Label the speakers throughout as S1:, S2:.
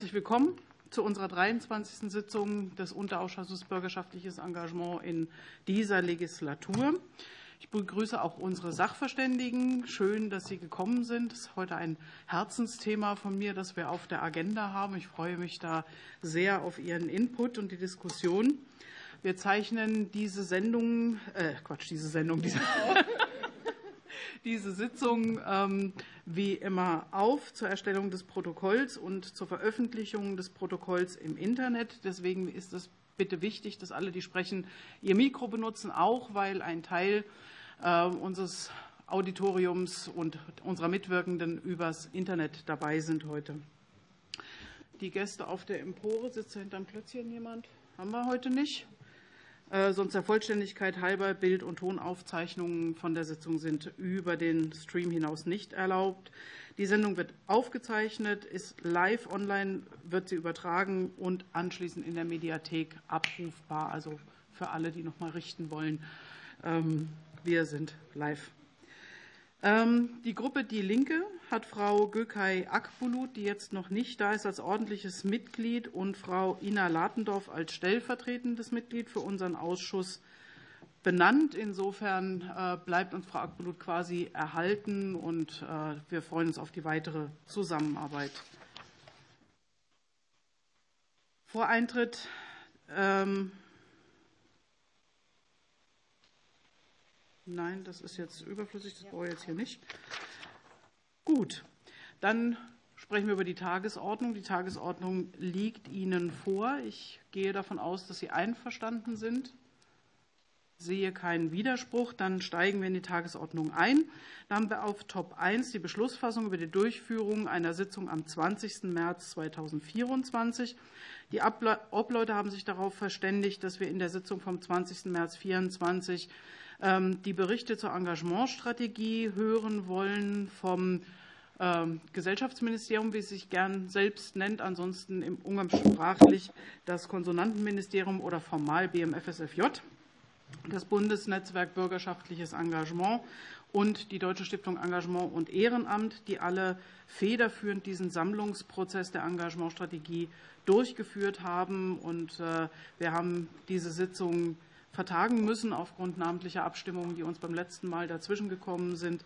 S1: Herzlich willkommen zu unserer 23. Sitzung des Unterausschusses Bürgerschaftliches Engagement in dieser Legislatur. Ich begrüße auch unsere Sachverständigen. Schön, dass Sie gekommen sind. Es ist heute ein Herzensthema von mir, das wir auf der Agenda haben. Ich freue mich da sehr auf Ihren Input und die Diskussion. Wir zeichnen diese Sendung, äh, Quatsch, diese Sendung, diese, diese Sitzung ähm, wie immer auf zur Erstellung des Protokolls und zur Veröffentlichung des Protokolls im Internet. Deswegen ist es bitte wichtig, dass alle, die sprechen, ihr Mikro benutzen, auch weil ein Teil äh, unseres Auditoriums und unserer Mitwirkenden übers Internet dabei sind heute. Die Gäste auf der Empore, sitzt hinterm Klötzchen jemand? Haben wir heute nicht. Äh, sonst der Vollständigkeit halber Bild- und Tonaufzeichnungen von der Sitzung sind über den Stream hinaus nicht erlaubt. Die Sendung wird aufgezeichnet, ist live online, wird sie übertragen und anschließend in der Mediathek abrufbar. Also für alle, die noch mal richten wollen, ähm, wir sind live. Ähm, die Gruppe Die Linke hat Frau Gökay Akbulut, die jetzt noch nicht da ist, als ordentliches Mitglied und Frau Ina Latendorf als stellvertretendes Mitglied für unseren Ausschuss benannt. Insofern äh, bleibt uns Frau Akbulut quasi erhalten und äh, wir freuen uns auf die weitere Zusammenarbeit. Vor Eintritt ähm, Nein, das ist jetzt überflüssig, das brauche ich jetzt hier nicht. Gut, dann sprechen wir über die Tagesordnung. Die Tagesordnung liegt Ihnen vor. Ich gehe davon aus, dass Sie einverstanden sind. Sehe keinen Widerspruch. Dann steigen wir in die Tagesordnung ein. Dann haben wir auf Top 1 die Beschlussfassung über die Durchführung einer Sitzung am 20. März 2024. Die Obleute haben sich darauf verständigt, dass wir in der Sitzung vom 20. März 2024 ähm, die Berichte zur Engagementstrategie hören wollen vom ähm, Gesellschaftsministerium, wie es sich gern selbst nennt, ansonsten im umgangssprachlich das Konsonantenministerium oder formal BMFSFJ, das Bundesnetzwerk Bürgerschaftliches Engagement und die Deutsche Stiftung Engagement und Ehrenamt, die alle federführend diesen Sammlungsprozess der Engagementstrategie durchgeführt haben. Und äh, wir haben diese Sitzung vertagen müssen aufgrund namentlicher Abstimmungen, die uns beim letzten Mal dazwischen gekommen sind.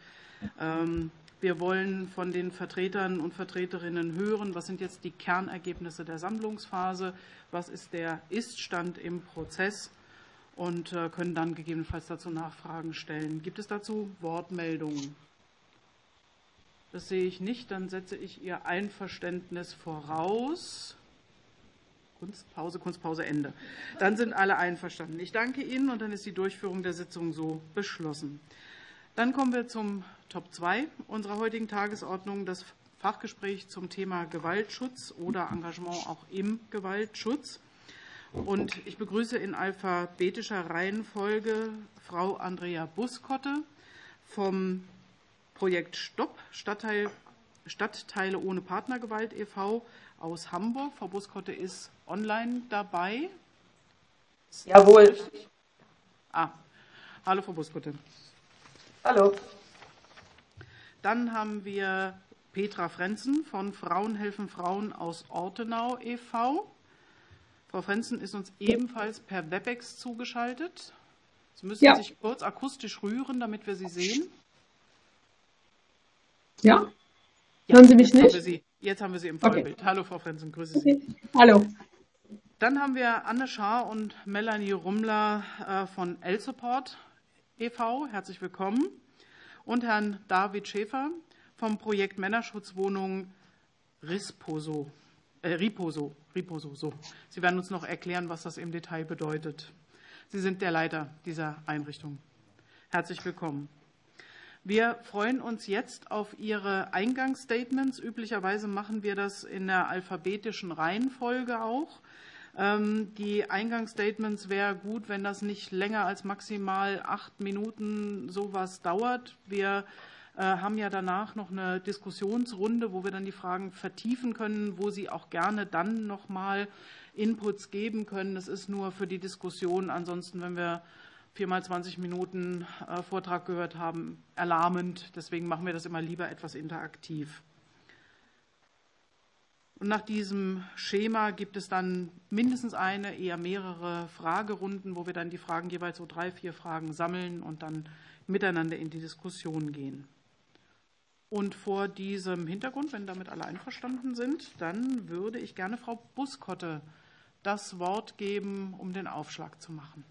S1: Ähm, wir wollen von den Vertretern und Vertreterinnen hören, was sind jetzt die Kernergebnisse der Sammlungsphase, was ist der Iststand im Prozess und äh, können dann gegebenenfalls dazu Nachfragen stellen. Gibt es dazu Wortmeldungen? Das sehe ich nicht. Dann setze ich Ihr Einverständnis voraus. Kunstpause, Kunstpause, Ende. Dann sind alle einverstanden. Ich danke Ihnen und dann ist die Durchführung der Sitzung so beschlossen. Dann kommen wir zum Top 2 unserer heutigen Tagesordnung, das Fachgespräch zum Thema Gewaltschutz oder Engagement auch im Gewaltschutz. Und ich begrüße in alphabetischer Reihenfolge Frau Andrea Buskotte vom Projekt Stopp Stadtteil, Stadtteile ohne Partnergewalt e.V. aus Hamburg. Frau Buskotte ist online dabei.
S2: Jawohl.
S1: Ah, hallo Frau Buskotte.
S2: Hallo.
S1: Dann haben wir Petra Frenzen von Frauen helfen Frauen aus Ortenau e.V. Frau Frenzen ist uns ebenfalls per WebEx zugeschaltet. Sie müssen ja. sich kurz akustisch rühren, damit wir Sie sehen.
S2: Ja. Ja Hören Sie mich nicht?
S1: Haben Sie, jetzt haben wir Sie im Vollbild. Okay. Hallo, Frau Frenzen, grüße
S2: okay. Sie. Hallo.
S1: Dann haben wir Anne Schaar und Melanie Rummler äh, von L-Support e.V. Herzlich willkommen. Und Herrn David Schäfer vom Projekt Männerschutzwohnung Risposo, äh, Riposo, Riposo. So. Sie werden uns noch erklären, was das im Detail bedeutet. Sie sind der Leiter dieser Einrichtung. Herzlich willkommen. Wir freuen uns jetzt auf Ihre Eingangsstatements. Üblicherweise machen wir das in der alphabetischen Reihenfolge auch. Ähm, die Eingangsstatements wäre gut, wenn das nicht länger als maximal acht Minuten sowas dauert. Wir äh, haben ja danach noch eine Diskussionsrunde, wo wir dann die Fragen vertiefen können, wo Sie auch gerne dann noch mal Inputs geben können. Das ist nur für die Diskussion. Ansonsten, wenn wir viermal 20 Minuten äh, Vortrag gehört haben, erlahmend. Deswegen machen wir das immer lieber etwas interaktiv. Und nach diesem Schema gibt es dann mindestens eine, eher mehrere Fragerunden, wo wir dann die Fragen jeweils so drei, vier Fragen sammeln und dann miteinander in die Diskussion gehen. Und vor diesem Hintergrund, wenn damit alle einverstanden sind, dann würde ich gerne Frau Buskotte das Wort geben, um den Aufschlag zu machen.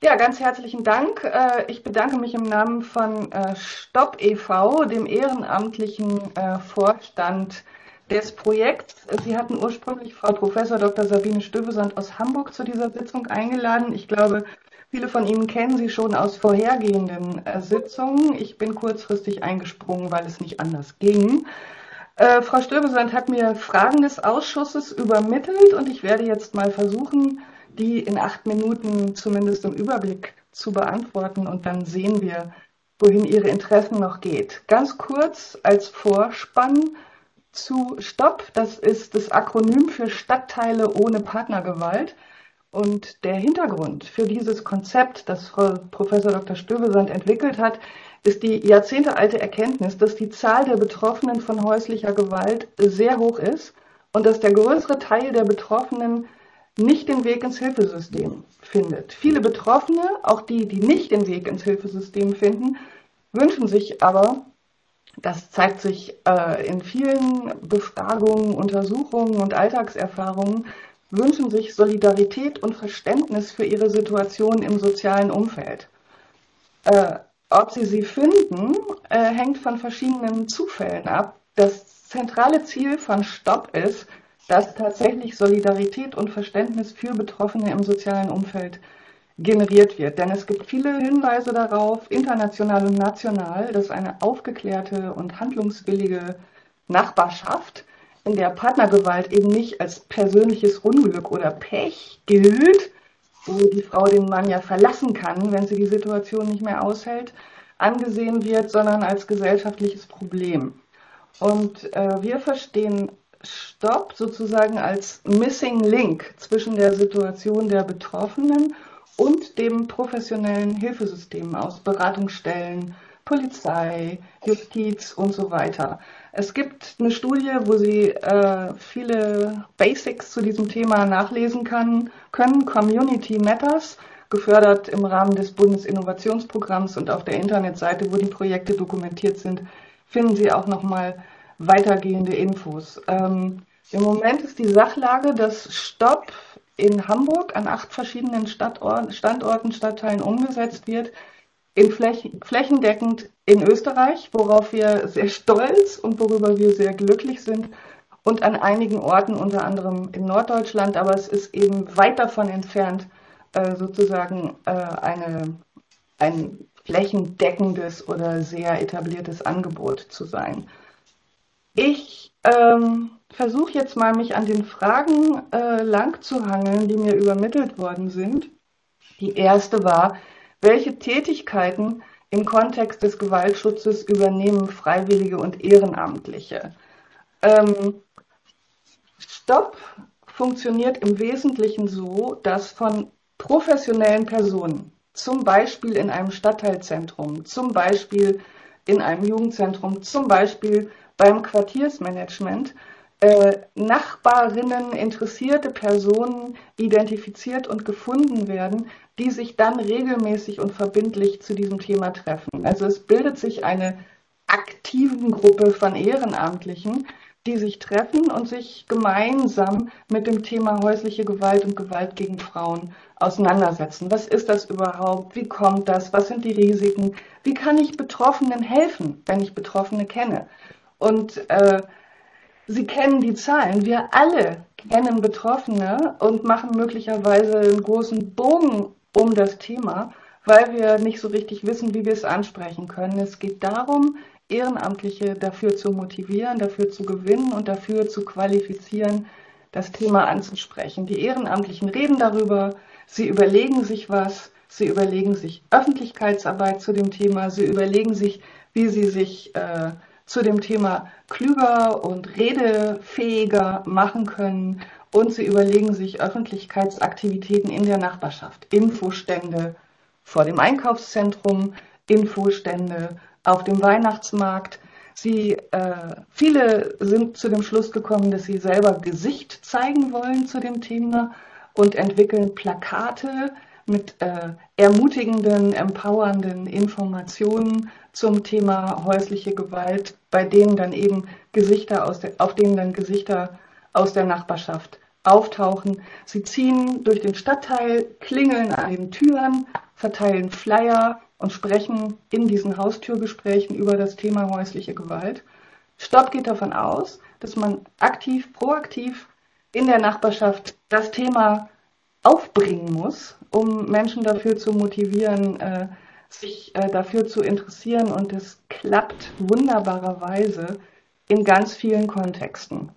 S2: Ja, ganz herzlichen Dank. Äh, ich bedanke mich im Namen von äh, Stopp e.V., dem ehrenamtlichen äh, Vorstand des Projekts. Sie hatten ursprünglich Frau Professor Dr. Sabine Stöbesand aus Hamburg zu dieser Sitzung eingeladen. Ich glaube, viele von Ihnen kennen sie schon aus vorhergehenden Sitzungen. Ich bin kurzfristig eingesprungen, weil es nicht anders ging. Frau Stöbesand hat mir Fragen des Ausschusses übermittelt und ich werde jetzt mal versuchen, die in acht Minuten zumindest im Überblick zu beantworten und dann sehen wir, wohin Ihre Interessen noch geht. Ganz kurz als Vorspann zu STOP, das ist das Akronym für Stadtteile ohne Partnergewalt. Und der Hintergrund für dieses Konzept, das Frau Professor Dr. Stöbesand entwickelt hat, ist die jahrzehntealte Erkenntnis, dass die Zahl der Betroffenen von häuslicher Gewalt sehr hoch ist und dass der größere Teil der Betroffenen nicht den Weg ins Hilfesystem findet. Viele Betroffene, auch die, die nicht den Weg ins Hilfesystem finden, wünschen sich aber, das zeigt sich äh, in vielen Befragungen, Untersuchungen und Alltagserfahrungen, wünschen sich Solidarität und Verständnis für ihre Situation im sozialen Umfeld. Äh, ob sie sie finden, äh, hängt von verschiedenen Zufällen ab. Das zentrale Ziel von Stopp ist, dass tatsächlich Solidarität und Verständnis für Betroffene im sozialen Umfeld generiert wird. Denn es gibt viele Hinweise darauf, international und national, dass eine aufgeklärte und handlungswillige Nachbarschaft, in der Partnergewalt eben nicht als persönliches Unglück oder Pech gilt, wo die Frau den Mann ja verlassen kann, wenn sie die Situation nicht mehr aushält, angesehen wird, sondern als gesellschaftliches Problem. Und äh, wir verstehen Stopp sozusagen als Missing Link zwischen der Situation der Betroffenen und dem professionellen Hilfesystem aus Beratungsstellen, Polizei, Justiz und so weiter. Es gibt eine Studie, wo Sie äh, viele Basics zu diesem Thema nachlesen kann, können. Community Matters, gefördert im Rahmen des Bundesinnovationsprogramms und auf der Internetseite, wo die Projekte dokumentiert sind, finden Sie auch nochmal weitergehende Infos. Ähm, Im Moment ist die Sachlage, dass Stopp in Hamburg an acht verschiedenen Stadtorten, Standorten, Stadtteilen umgesetzt wird, in Flächen, flächendeckend in Österreich, worauf wir sehr stolz und worüber wir sehr glücklich sind, und an einigen Orten, unter anderem in Norddeutschland, aber es ist eben weit davon entfernt, äh, sozusagen äh, eine, ein flächendeckendes oder sehr etabliertes Angebot zu sein. Ich ähm, versuche jetzt mal, mich an den Fragen äh, lang zu hangeln, die mir übermittelt worden sind. Die erste war, welche Tätigkeiten im Kontext des Gewaltschutzes übernehmen Freiwillige und Ehrenamtliche? Ähm, Stopp funktioniert im Wesentlichen so, dass von professionellen Personen, zum Beispiel in einem Stadtteilzentrum, zum Beispiel in einem Jugendzentrum, zum Beispiel beim Quartiersmanagement äh, Nachbarinnen, interessierte Personen identifiziert und gefunden werden, die sich dann regelmäßig und verbindlich zu diesem Thema treffen. Also es bildet sich eine aktiven Gruppe von Ehrenamtlichen, die sich treffen und sich gemeinsam mit dem Thema häusliche Gewalt und Gewalt gegen Frauen auseinandersetzen. Was ist das überhaupt? Wie kommt das? Was sind die Risiken? Wie kann ich Betroffenen helfen, wenn ich Betroffene kenne? Und äh, Sie kennen die Zahlen. Wir alle kennen Betroffene und machen möglicherweise einen großen Bogen um das Thema, weil wir nicht so richtig wissen, wie wir es ansprechen können. Es geht darum, Ehrenamtliche dafür zu motivieren, dafür zu gewinnen und dafür zu qualifizieren, das Thema anzusprechen. Die Ehrenamtlichen reden darüber, sie überlegen sich was, sie überlegen sich Öffentlichkeitsarbeit zu dem Thema, sie überlegen sich, wie sie sich äh, zu dem Thema klüger und redefähiger machen können und sie überlegen sich Öffentlichkeitsaktivitäten in der Nachbarschaft, Infostände vor dem Einkaufszentrum, Infostände auf dem Weihnachtsmarkt. Sie, äh, viele sind zu dem Schluss gekommen, dass sie selber Gesicht zeigen wollen zu dem Thema und entwickeln Plakate mit äh, ermutigenden, empowernden Informationen zum Thema häusliche Gewalt, bei denen dann eben Gesichter aus der, auf denen dann Gesichter aus der Nachbarschaft auftauchen. Sie ziehen durch den Stadtteil, klingeln an den Türen, verteilen Flyer und sprechen in diesen Haustürgesprächen über das Thema häusliche Gewalt. Stopp geht davon aus, dass man aktiv, proaktiv in der Nachbarschaft das Thema aufbringen muss, um Menschen dafür zu motivieren, äh, sich äh, dafür zu interessieren. Und es klappt wunderbarerweise in ganz vielen Kontexten.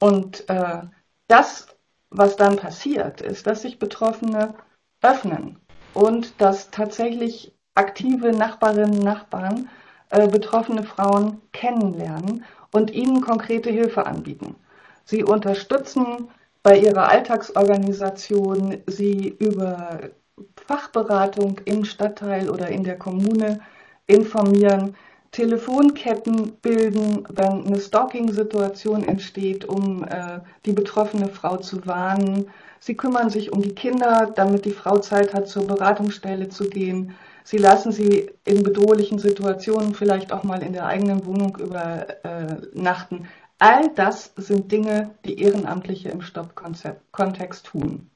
S2: Und äh, das, was dann passiert, ist, dass sich Betroffene öffnen und dass tatsächlich aktive Nachbarinnen und Nachbarn äh, betroffene Frauen kennenlernen und ihnen konkrete Hilfe anbieten. Sie unterstützen bei ihrer Alltagsorganisation, sie über Fachberatung im Stadtteil oder in der Kommune informieren, Telefonketten bilden, wenn eine Stalking-Situation entsteht, um äh, die betroffene Frau zu warnen. Sie kümmern sich um die Kinder, damit die Frau Zeit hat, zur Beratungsstelle zu gehen. Sie lassen sie in bedrohlichen Situationen vielleicht auch mal in der eigenen Wohnung übernachten. All das sind Dinge, die Ehrenamtliche im Stopp-Kontext tun.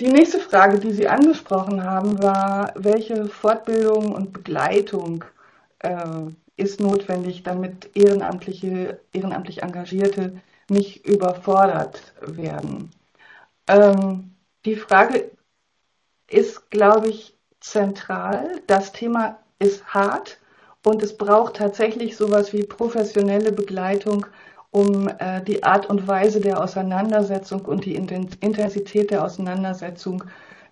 S2: Die nächste Frage, die Sie angesprochen haben, war, welche Fortbildung und Begleitung äh, ist notwendig, damit ehrenamtliche, ehrenamtlich Engagierte nicht überfordert werden. Ähm, die Frage ist, glaube ich, zentral. Das Thema ist hart und es braucht tatsächlich sowas wie professionelle Begleitung, um äh, die Art und Weise der Auseinandersetzung und die Intensität der Auseinandersetzung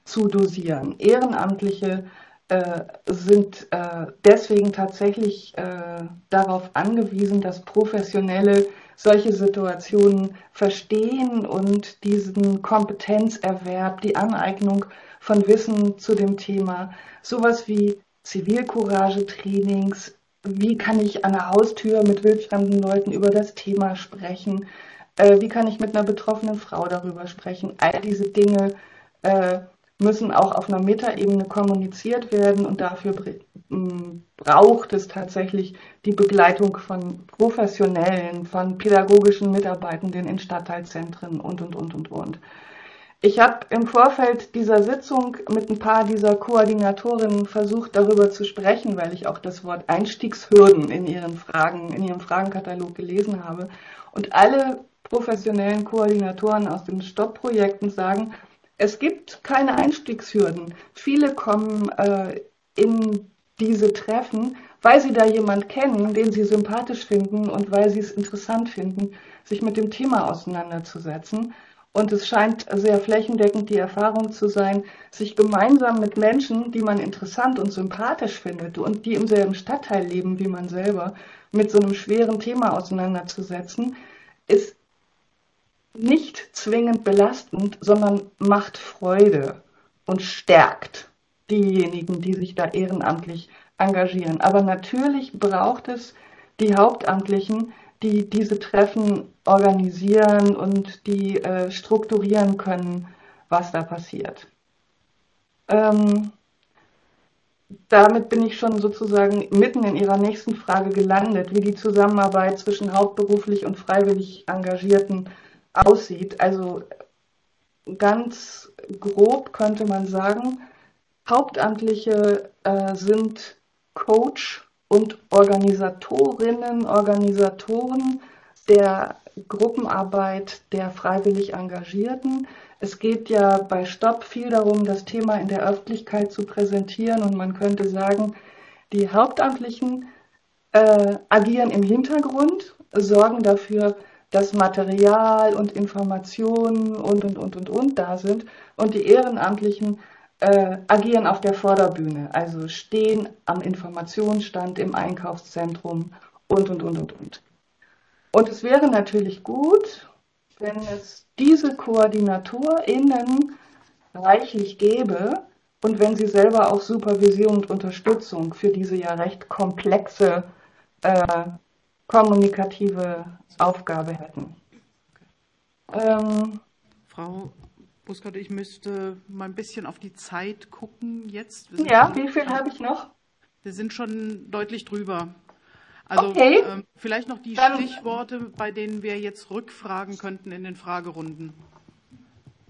S2: zu dosieren. Ehrenamtliche äh, sind äh, deswegen tatsächlich äh, darauf angewiesen, dass Professionelle solche Situationen verstehen und diesen Kompetenzerwerb, die Aneignung von Wissen zu dem Thema, sowas wie Zivilcourage-Trainings, wie kann ich an der Haustür mit wildfremden Leuten über das Thema sprechen, äh, wie kann ich mit einer betroffenen Frau darüber sprechen, all diese Dinge äh, müssen auch auf einer Metaebene kommuniziert werden und dafür braucht es tatsächlich die Begleitung von Professionellen, von pädagogischen Mitarbeitenden in Stadtteilzentren und, und, und, und, und. Ich habe im Vorfeld dieser Sitzung mit ein paar dieser Koordinatorinnen versucht, darüber zu sprechen, weil ich auch das Wort Einstiegshürden in ihren Fragen, in ihrem Fragenkatalog gelesen habe. Und alle professionellen Koordinatoren aus den Stopp-Projekten sagen, es gibt keine Einstiegshürden. Viele kommen äh, in diese Treffen, weil sie da jemand kennen, den sie sympathisch finden und weil sie es interessant finden, sich mit dem Thema auseinanderzusetzen. Und es scheint sehr flächendeckend die Erfahrung zu sein, sich gemeinsam mit Menschen, die man interessant und sympathisch findet und die im selben Stadtteil leben wie man selber, mit so einem schweren Thema auseinanderzusetzen, ist nicht zwingend belastend, sondern macht Freude und stärkt diejenigen, die sich da ehrenamtlich engagieren. Aber natürlich braucht es die Hauptamtlichen, die diese Treffen organisieren und die äh, strukturieren können, was da passiert. Ähm, damit bin ich schon sozusagen mitten in Ihrer nächsten Frage gelandet, wie die Zusammenarbeit zwischen hauptberuflich und freiwillig Engagierten aussieht. Also ganz grob könnte man sagen, Hauptamtliche äh, sind Coach und Organisatorinnen, Organisatoren der Gruppenarbeit der freiwillig Engagierten. Es geht ja bei Stopp viel darum, das Thema in der Öffentlichkeit zu präsentieren und man könnte sagen, die Hauptamtlichen äh, agieren im Hintergrund, sorgen dafür, dass Material und Informationen und, und, und, und, und da sind. Und die Ehrenamtlichen äh, agieren auf der Vorderbühne, also stehen am Informationsstand im Einkaufszentrum und, und, und, und, und. Und es wäre natürlich gut, wenn es diese KoordinatorInnen reichlich gäbe und wenn sie selber auch Supervision und Unterstützung für diese ja recht komplexe äh, kommunikative Aufgabe hätten.
S1: Ähm, Frau Buskert, ich müsste mal ein bisschen auf die Zeit gucken jetzt.
S2: Ja, wie viel habe ich noch?
S1: Wir sind schon deutlich drüber. Also
S2: okay.
S1: ähm, vielleicht noch die Dann, Stichworte, bei denen wir jetzt rückfragen könnten in den Fragerunden.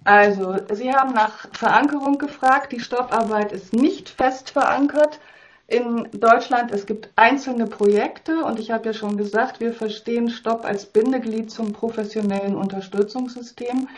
S2: Also, Sie haben nach Verankerung gefragt. Die Stopparbeit ist nicht fest verankert in Deutschland. Es gibt einzelne Projekte und ich habe ja schon gesagt, wir verstehen Stopp als Bindeglied zum professionellen Unterstützungssystem.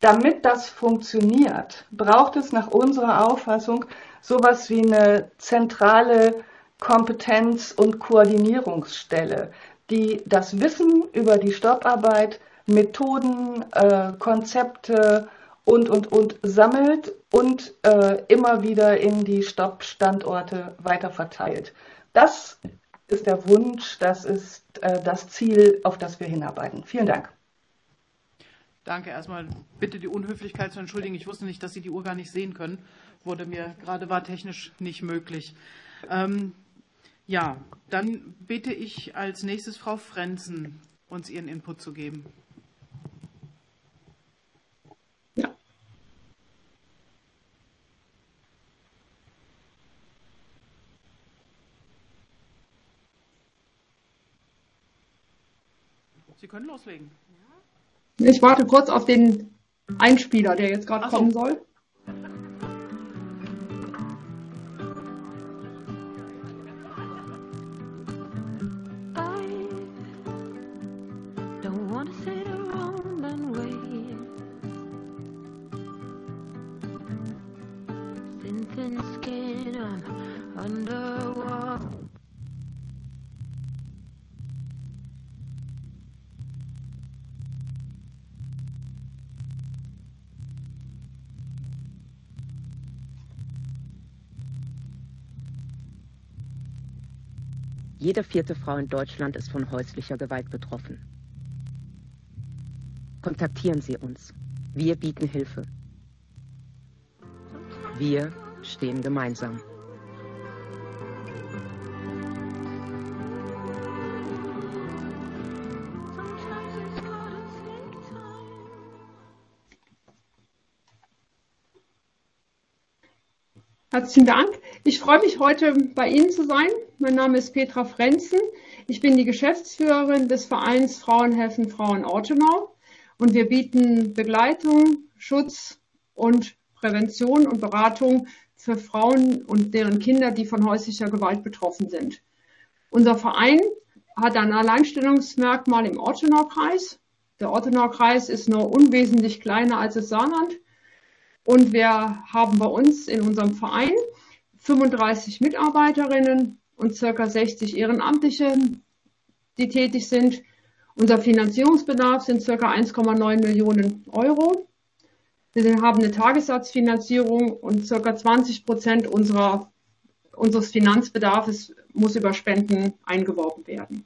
S2: Damit das funktioniert, braucht es nach unserer Auffassung sowas wie eine zentrale Kompetenz- und Koordinierungsstelle, die das Wissen über die Stopparbeit, Methoden, äh, Konzepte und, und, und sammelt und äh, immer wieder in die Stoppstandorte weiterverteilt. Das ist der Wunsch, das ist äh, das Ziel, auf das wir hinarbeiten. Vielen Dank.
S1: Danke erstmal. Bitte die Unhöflichkeit zu entschuldigen. Ich wusste nicht, dass Sie die Uhr gar nicht sehen können. Wurde mir gerade war technisch nicht möglich. Ähm, ja, dann bitte ich als nächstes Frau Frenzen, uns ihren Input zu geben. Sie können loslegen.
S3: Ich warte kurz auf den Einspieler, der jetzt gerade so. kommen soll.
S4: Jede vierte Frau in Deutschland ist von häuslicher Gewalt betroffen. Kontaktieren Sie uns. Wir bieten Hilfe. Wir stehen gemeinsam.
S3: Herzlichen Dank. Ich freue mich, heute bei Ihnen zu sein. Mein Name ist Petra Frenzen. Ich bin die Geschäftsführerin des Vereins Frauenhelfen Frauen Ortenau und wir bieten Begleitung, Schutz und Prävention und Beratung für Frauen und deren Kinder, die von häuslicher Gewalt betroffen sind. Unser Verein hat ein Alleinstellungsmerkmal im Ortenau-Kreis. Der Ortenau-Kreis ist nur unwesentlich kleiner als das Saarland und wir haben bei uns in unserem Verein 35 Mitarbeiterinnen und circa 60 Ehrenamtliche, die tätig sind. Unser Finanzierungsbedarf sind circa 1,9 Millionen Euro. Wir haben eine Tagessatzfinanzierung und circa 20 Prozent unserer, unseres Finanzbedarfs muss über Spenden eingeworben werden.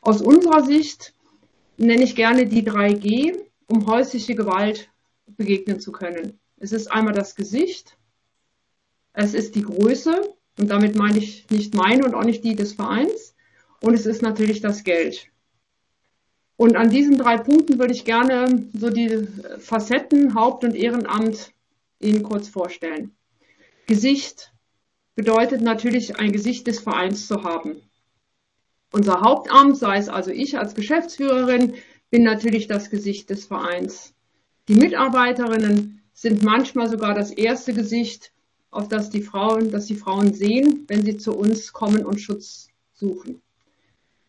S3: Aus unserer Sicht nenne ich gerne die 3G, um häusliche Gewalt begegnen zu können. Es ist einmal das Gesicht, es ist die Größe, und damit meine ich nicht meine und auch nicht die des Vereins, und es ist natürlich das Geld. Und an diesen drei Punkten würde ich gerne so die Facetten Haupt- und Ehrenamt Ihnen kurz vorstellen. Gesicht bedeutet natürlich ein Gesicht des Vereins zu haben. Unser Hauptamt, sei es also ich als Geschäftsführerin, bin natürlich das Gesicht des Vereins. Die Mitarbeiterinnen sind manchmal sogar das erste Gesicht, auf das die Frauen, das die Frauen sehen, wenn sie zu uns kommen und Schutz suchen.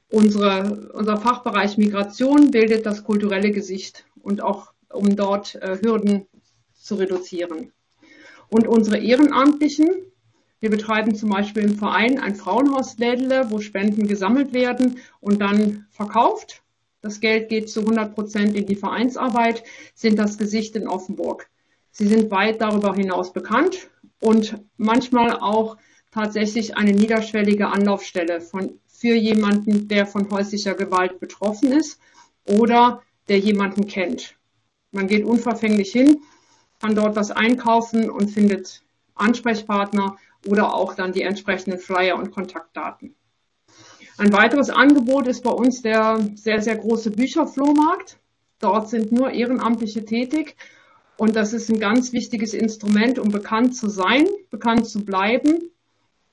S3: Unsere, unser Fachbereich Migration bildet das kulturelle Gesicht und auch um dort äh, Hürden zu reduzieren. Und unsere Ehrenamtlichen, wir betreiben zum Beispiel im Verein ein Frauenhauslädle, wo Spenden gesammelt werden und dann verkauft das Geld geht zu 100 Prozent in die Vereinsarbeit, sind das Gesicht in Offenburg. Sie sind weit darüber hinaus bekannt und manchmal auch tatsächlich eine niederschwellige Anlaufstelle von, für jemanden, der von häuslicher Gewalt betroffen ist oder der jemanden kennt. Man geht unverfänglich hin, kann dort was einkaufen und findet Ansprechpartner oder auch dann die entsprechenden Flyer und Kontaktdaten. Ein weiteres Angebot ist bei uns der sehr, sehr große Bücherflohmarkt. Dort sind nur Ehrenamtliche tätig. Und das ist ein ganz wichtiges Instrument, um bekannt zu sein, bekannt zu bleiben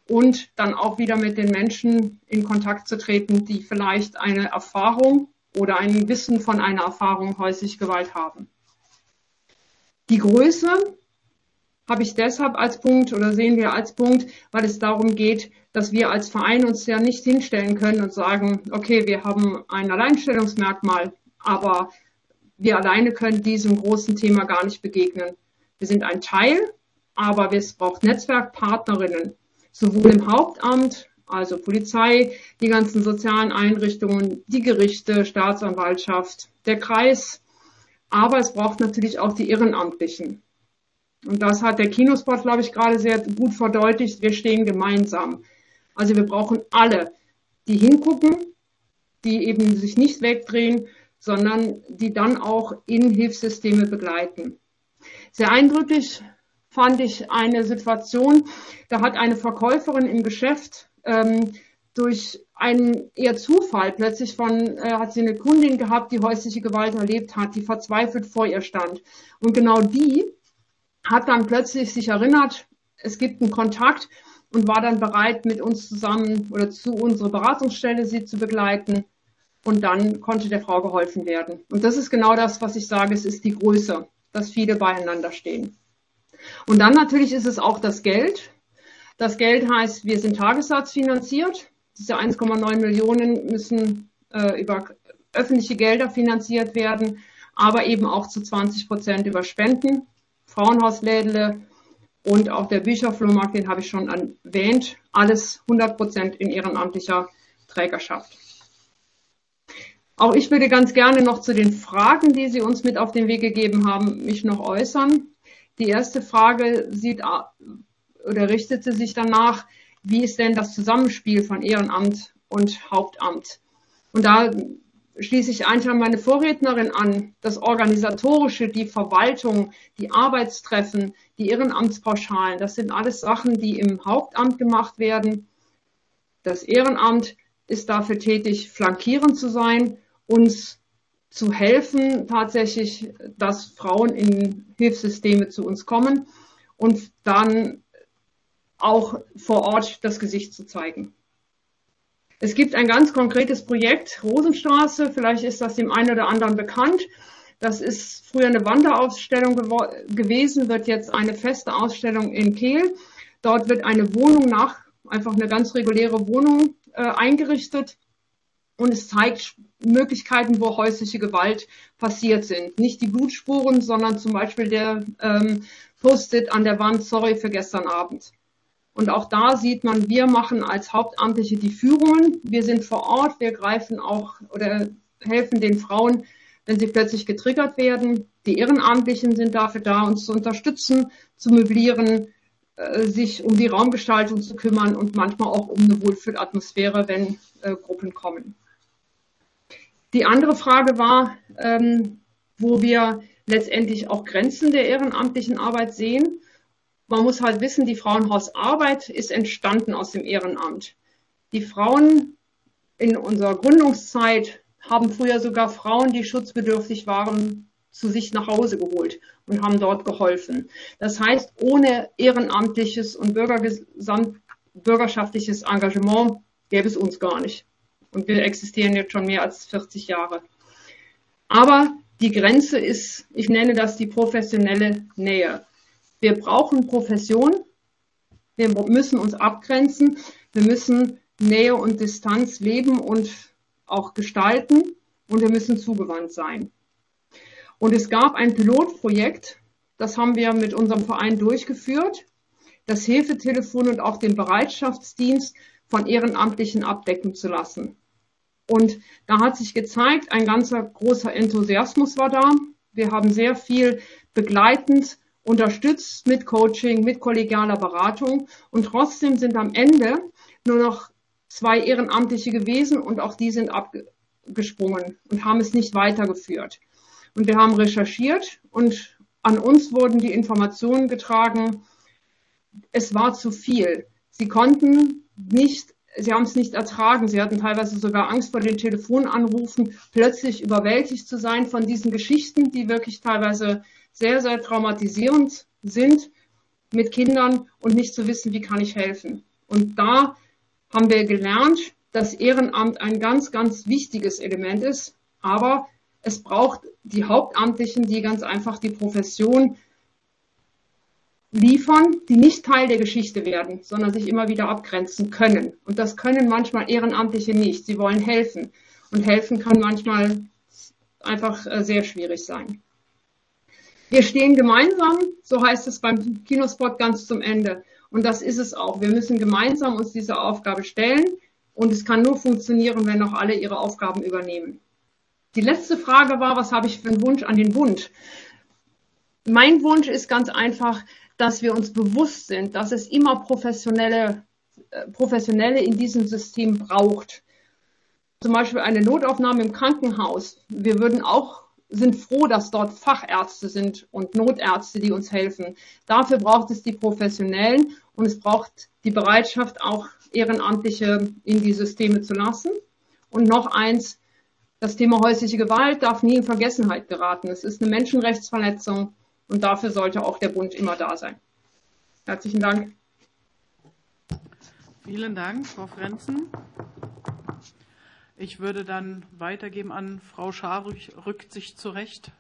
S3: und dann auch wieder mit den Menschen in Kontakt zu treten, die vielleicht eine Erfahrung oder ein Wissen von einer Erfahrung häuslich Gewalt haben. Die Größe habe ich deshalb als Punkt oder sehen wir als Punkt, weil es darum geht, dass wir als Verein uns ja nicht hinstellen können und sagen, okay, wir haben ein Alleinstellungsmerkmal, aber wir alleine können diesem großen Thema gar nicht begegnen. Wir sind ein Teil, aber es braucht Netzwerkpartnerinnen, sowohl im Hauptamt, also Polizei, die ganzen sozialen Einrichtungen, die Gerichte, Staatsanwaltschaft, der Kreis, aber es braucht natürlich auch die Ehrenamtlichen. Und das hat der Kinospot, glaube ich, gerade sehr gut verdeutlicht. Wir stehen gemeinsam. Also wir brauchen alle, die hingucken, die eben sich nicht wegdrehen, sondern die dann auch in Hilfssysteme begleiten. Sehr eindrücklich fand ich eine Situation, da hat eine Verkäuferin im Geschäft ähm, durch einen eher Zufall plötzlich von, äh, hat sie eine Kundin gehabt, die häusliche Gewalt erlebt hat, die verzweifelt vor ihr stand. Und genau die hat dann plötzlich sich erinnert, es gibt einen Kontakt und war dann bereit, mit uns zusammen oder zu unserer Beratungsstelle sie zu begleiten. Und dann konnte der Frau geholfen werden. Und das ist genau das, was ich sage, es ist die Größe, dass viele beieinander stehen. Und dann natürlich ist es auch das Geld. Das Geld heißt, wir sind tagessatzfinanziert. Diese 1,9 Millionen müssen äh, über öffentliche Gelder finanziert werden, aber eben auch zu 20 Prozent über Spenden. Frauenhauslädle und auch der Bücherflohmarkt, den habe ich schon erwähnt. Alles 100 Prozent in ehrenamtlicher Trägerschaft. Auch ich würde ganz gerne noch zu den Fragen, die Sie uns mit auf den Weg gegeben haben, mich noch äußern. Die erste Frage sieht oder richtete sich danach, wie ist denn das Zusammenspiel von Ehrenamt und Hauptamt? Und da schließe ich einfach meine Vorrednerin an. Das Organisatorische, die Verwaltung, die Arbeitstreffen, die Ehrenamtspauschalen, das sind alles Sachen, die im Hauptamt gemacht werden. Das Ehrenamt ist dafür tätig, flankierend zu sein, uns zu helfen, tatsächlich, dass Frauen in Hilfssysteme zu uns kommen und dann auch vor Ort das Gesicht zu zeigen. Es gibt ein ganz konkretes Projekt, Rosenstraße, vielleicht ist das dem einen oder anderen bekannt. Das ist früher eine Wanderausstellung gewesen, wird jetzt eine feste Ausstellung in Kehl. Dort wird eine Wohnung nach, einfach eine ganz reguläre Wohnung äh, eingerichtet und es zeigt Möglichkeiten, wo häusliche Gewalt passiert sind. Nicht die Blutspuren, sondern zum Beispiel der ähm, Post-it an der Wand, sorry für gestern Abend. Und auch da sieht man, wir machen als Hauptamtliche die Führungen. Wir sind vor Ort, wir greifen auch oder helfen den Frauen, wenn sie plötzlich getriggert werden. Die Ehrenamtlichen sind dafür da, uns zu unterstützen, zu möblieren, äh, sich um die Raumgestaltung zu kümmern und manchmal auch um eine Wohlfühlatmosphäre, wenn äh, Gruppen kommen. Die andere Frage war, ähm, wo wir letztendlich auch Grenzen der ehrenamtlichen Arbeit sehen man muss halt wissen, die Frauenhausarbeit ist entstanden aus dem Ehrenamt. Die Frauen in unserer Gründungszeit haben früher sogar Frauen, die schutzbedürftig waren, zu sich nach Hause geholt und haben dort geholfen. Das heißt, ohne ehrenamtliches und bürgerschaftliches Engagement gäbe es uns gar nicht. Und wir existieren jetzt schon mehr als 40 Jahre. Aber die Grenze ist, ich nenne das die professionelle Nähe. Wir brauchen Profession. Wir müssen uns abgrenzen. Wir müssen Nähe und Distanz leben und auch gestalten. Und wir müssen zugewandt sein. Und es gab ein Pilotprojekt, das haben wir mit unserem Verein durchgeführt, das Hilfetelefon und auch den Bereitschaftsdienst von Ehrenamtlichen abdecken zu lassen. Und da hat sich gezeigt, ein ganzer großer Enthusiasmus war da. Wir haben sehr viel begleitend unterstützt mit Coaching, mit kollegialer Beratung. Und trotzdem sind am Ende nur noch zwei Ehrenamtliche gewesen und auch die sind abgesprungen und haben es nicht weitergeführt. Und wir haben recherchiert und an uns wurden die Informationen getragen, es war zu viel. Sie konnten nicht sie haben es nicht ertragen. Sie hatten teilweise sogar Angst vor den Telefonanrufen, plötzlich überwältigt zu sein von diesen Geschichten, die wirklich teilweise sehr, sehr traumatisierend sind mit Kindern und nicht zu wissen, wie kann ich helfen. Und da haben wir gelernt, dass Ehrenamt ein ganz, ganz wichtiges Element ist, aber es braucht die Hauptamtlichen, die ganz einfach die Profession liefern, die nicht Teil der Geschichte werden, sondern sich immer wieder abgrenzen können. Und das können manchmal Ehrenamtliche nicht. Sie wollen helfen. Und helfen kann manchmal einfach äh, sehr schwierig sein. Wir stehen gemeinsam, so heißt es beim Kinospot ganz zum Ende. Und das ist es auch. Wir müssen gemeinsam uns diese Aufgabe stellen. Und es kann nur funktionieren, wenn auch alle ihre Aufgaben übernehmen. Die letzte Frage war, was habe ich für einen Wunsch an den Bund? Mein Wunsch ist ganz einfach, dass wir uns bewusst sind, dass es immer professionelle, äh, professionelle in diesem System braucht. Zum Beispiel eine Notaufnahme im Krankenhaus. Wir würden auch sind froh, dass dort Fachärzte sind und Notärzte, die uns helfen. Dafür braucht es die Professionellen und es braucht die Bereitschaft, auch Ehrenamtliche in die Systeme zu lassen. Und noch eins, das Thema häusliche Gewalt darf nie in Vergessenheit geraten. Es ist eine Menschenrechtsverletzung und dafür sollte auch der Bund immer da sein. Herzlichen Dank.
S1: Vielen Dank, Frau Frenzen. Ich würde dann weitergeben an Frau Schaar, rückt sich zurecht.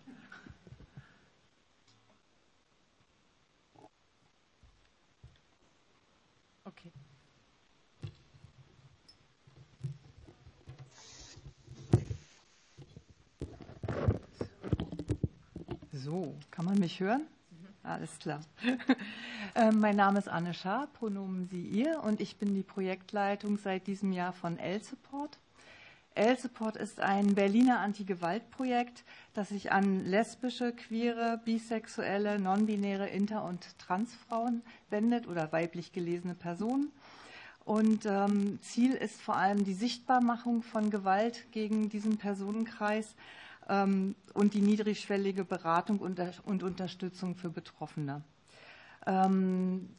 S5: So, kann man mich hören? Alles klar. Ähm, mein Name ist Anne Schaar, Pronomen Sie ihr, und ich bin die Projektleitung seit diesem Jahr von L-Support. L-Support ist ein Berliner Anti-Gewalt-Projekt, das sich an lesbische, queere, bisexuelle, non-binäre, inter- und transfrauen wendet oder weiblich gelesene Personen. Und ähm, Ziel ist vor allem die Sichtbarmachung von Gewalt gegen diesen Personenkreis und die niedrigschwellige Beratung und, Unterstützung für Betroffene. Ähm,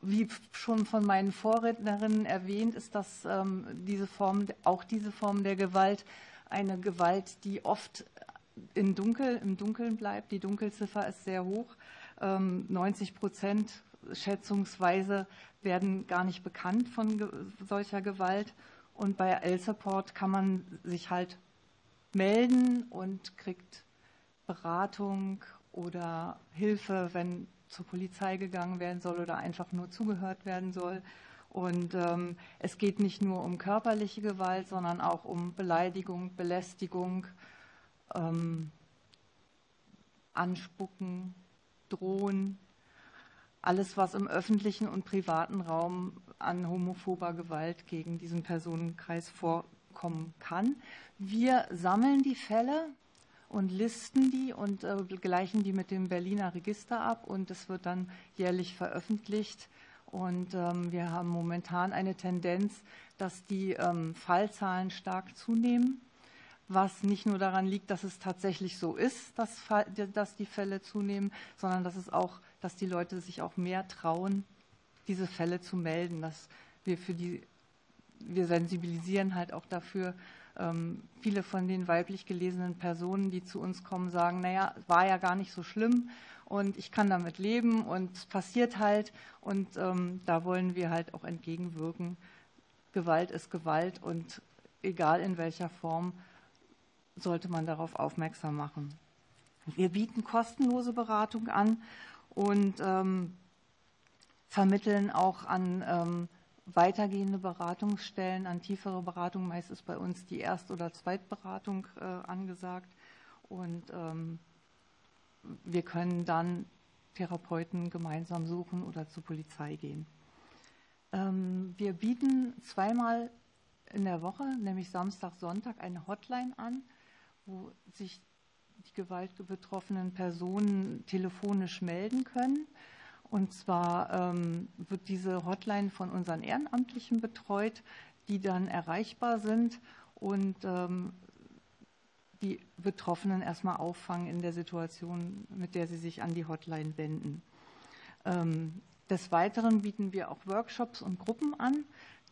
S5: wie schon von meinen Vorrednerinnen erwähnt, ist das ähm, diese Form, auch diese Form der Gewalt eine Gewalt, die oft im Dunkeln bleibt. Die Dunkelziffer ist sehr hoch. 90 Prozent schätzungsweise werden gar nicht bekannt von solcher Gewalt. Und bei L-Support kann man sich halt melden und kriegt Beratung oder Hilfe, wenn zur Polizei gegangen werden soll oder einfach nur zugehört werden soll. Und ähm, es geht nicht nur um körperliche Gewalt, sondern auch um Beleidigung, Belästigung, ähm, Anspucken, Drohen, alles, was im öffentlichen und privaten Raum an homophober Gewalt gegen diesen Personenkreis vorkommen kann. Wir sammeln die Fälle und listen die und äh, gleichen die mit dem Berliner Register ab und es wird dann jährlich veröffentlicht. Und ähm, wir haben momentan eine Tendenz, dass die ähm, Fallzahlen stark zunehmen, was nicht nur daran liegt, dass es tatsächlich so ist, dass, dass die Fälle zunehmen, sondern dass es auch, dass die Leute sich auch mehr trauen, diese Fälle zu melden, dass wir für die wir sensibilisieren halt auch dafür, ähm, viele von den weiblich gelesenen Personen, die zu uns kommen, sagen, naja, war ja gar nicht so schlimm und ich kann damit leben und es passiert halt und ähm, da wollen wir halt auch entgegenwirken. Gewalt ist Gewalt und egal in welcher Form sollte man darauf aufmerksam machen. Wir bieten kostenlose Beratung an und ähm, vermitteln auch an ähm, weitergehende Beratungsstellen, an tiefere Beratung. Meist ist bei uns die Erst- oder Zweitberatung äh, angesagt. Und ähm, wir können dann Therapeuten gemeinsam suchen oder zur Polizei gehen. Ähm, wir bieten zweimal in der Woche, nämlich Samstag, Sonntag, eine Hotline an, wo sich die gewaltbetroffenen Personen telefonisch melden können. Und zwar ähm, wird diese Hotline von unseren Ehrenamtlichen betreut, die dann erreichbar sind und ähm, die Betroffenen erstmal auffangen in der Situation, mit der sie sich an die Hotline wenden. Ähm, des Weiteren bieten wir auch Workshops und Gruppen an.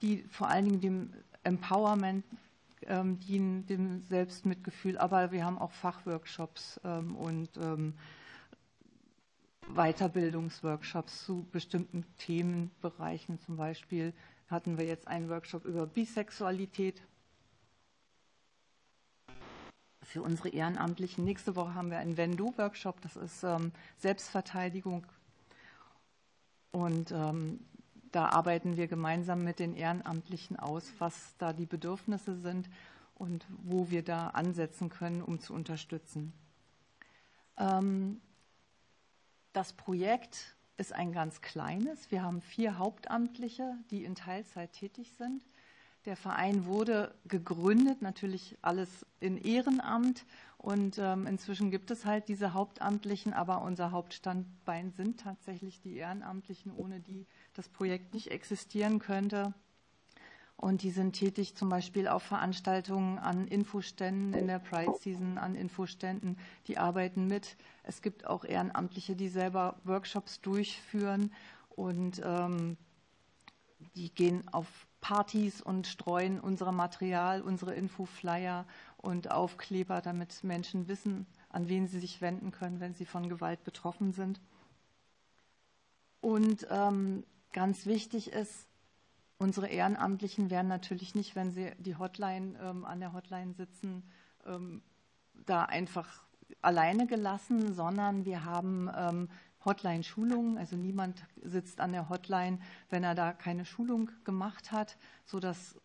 S5: die vor allen Dingen dem Empowerment ähm, dienen, dem Selbstmitgefühl. Aber wir haben auch Fachworkshops ähm, und ähm, Weiterbildungsworkshops zu bestimmten Themenbereichen. Zum Beispiel hatten wir jetzt einen Workshop über Bisexualität für unsere Ehrenamtlichen. Nächste Woche haben wir einen Wenn-Du-Workshop, das ist ähm, Selbstverteidigung. Und ähm, da arbeiten wir gemeinsam mit den Ehrenamtlichen aus, was da die Bedürfnisse sind und wo wir da ansetzen können, um zu unterstützen. Ähm, das Projekt ist ein ganz kleines. Wir haben vier Hauptamtliche, die in Teilzeit tätig sind. Der Verein wurde gegründet, natürlich alles in Ehrenamt. Und ähm, inzwischen gibt es halt diese Hauptamtlichen, aber unser Hauptstandbein sind tatsächlich die Ehrenamtlichen, ohne die das Projekt nicht existieren könnte. Und die sind tätig zum Beispiel auf Veranstaltungen an Infoständen in der Pride Season, an Infoständen. Die arbeiten mit. Es gibt auch Ehrenamtliche, die selber Workshops durchführen und ähm, die gehen auf Partys und streuen unser Material, unsere Infoflyer und Aufkleber, damit Menschen wissen, an wen sie sich wenden können, wenn sie von Gewalt betroffen sind. Und ähm, ganz wichtig ist, Unsere Ehrenamtlichen werden natürlich nicht, wenn sie die Hotline ähm, an der Hotline sitzen, ähm, da einfach alleine gelassen, sondern wir haben ähm, Hotline-Schulungen. Also niemand sitzt an der Hotline, wenn er da keine Schulung gemacht hat, sodass äh,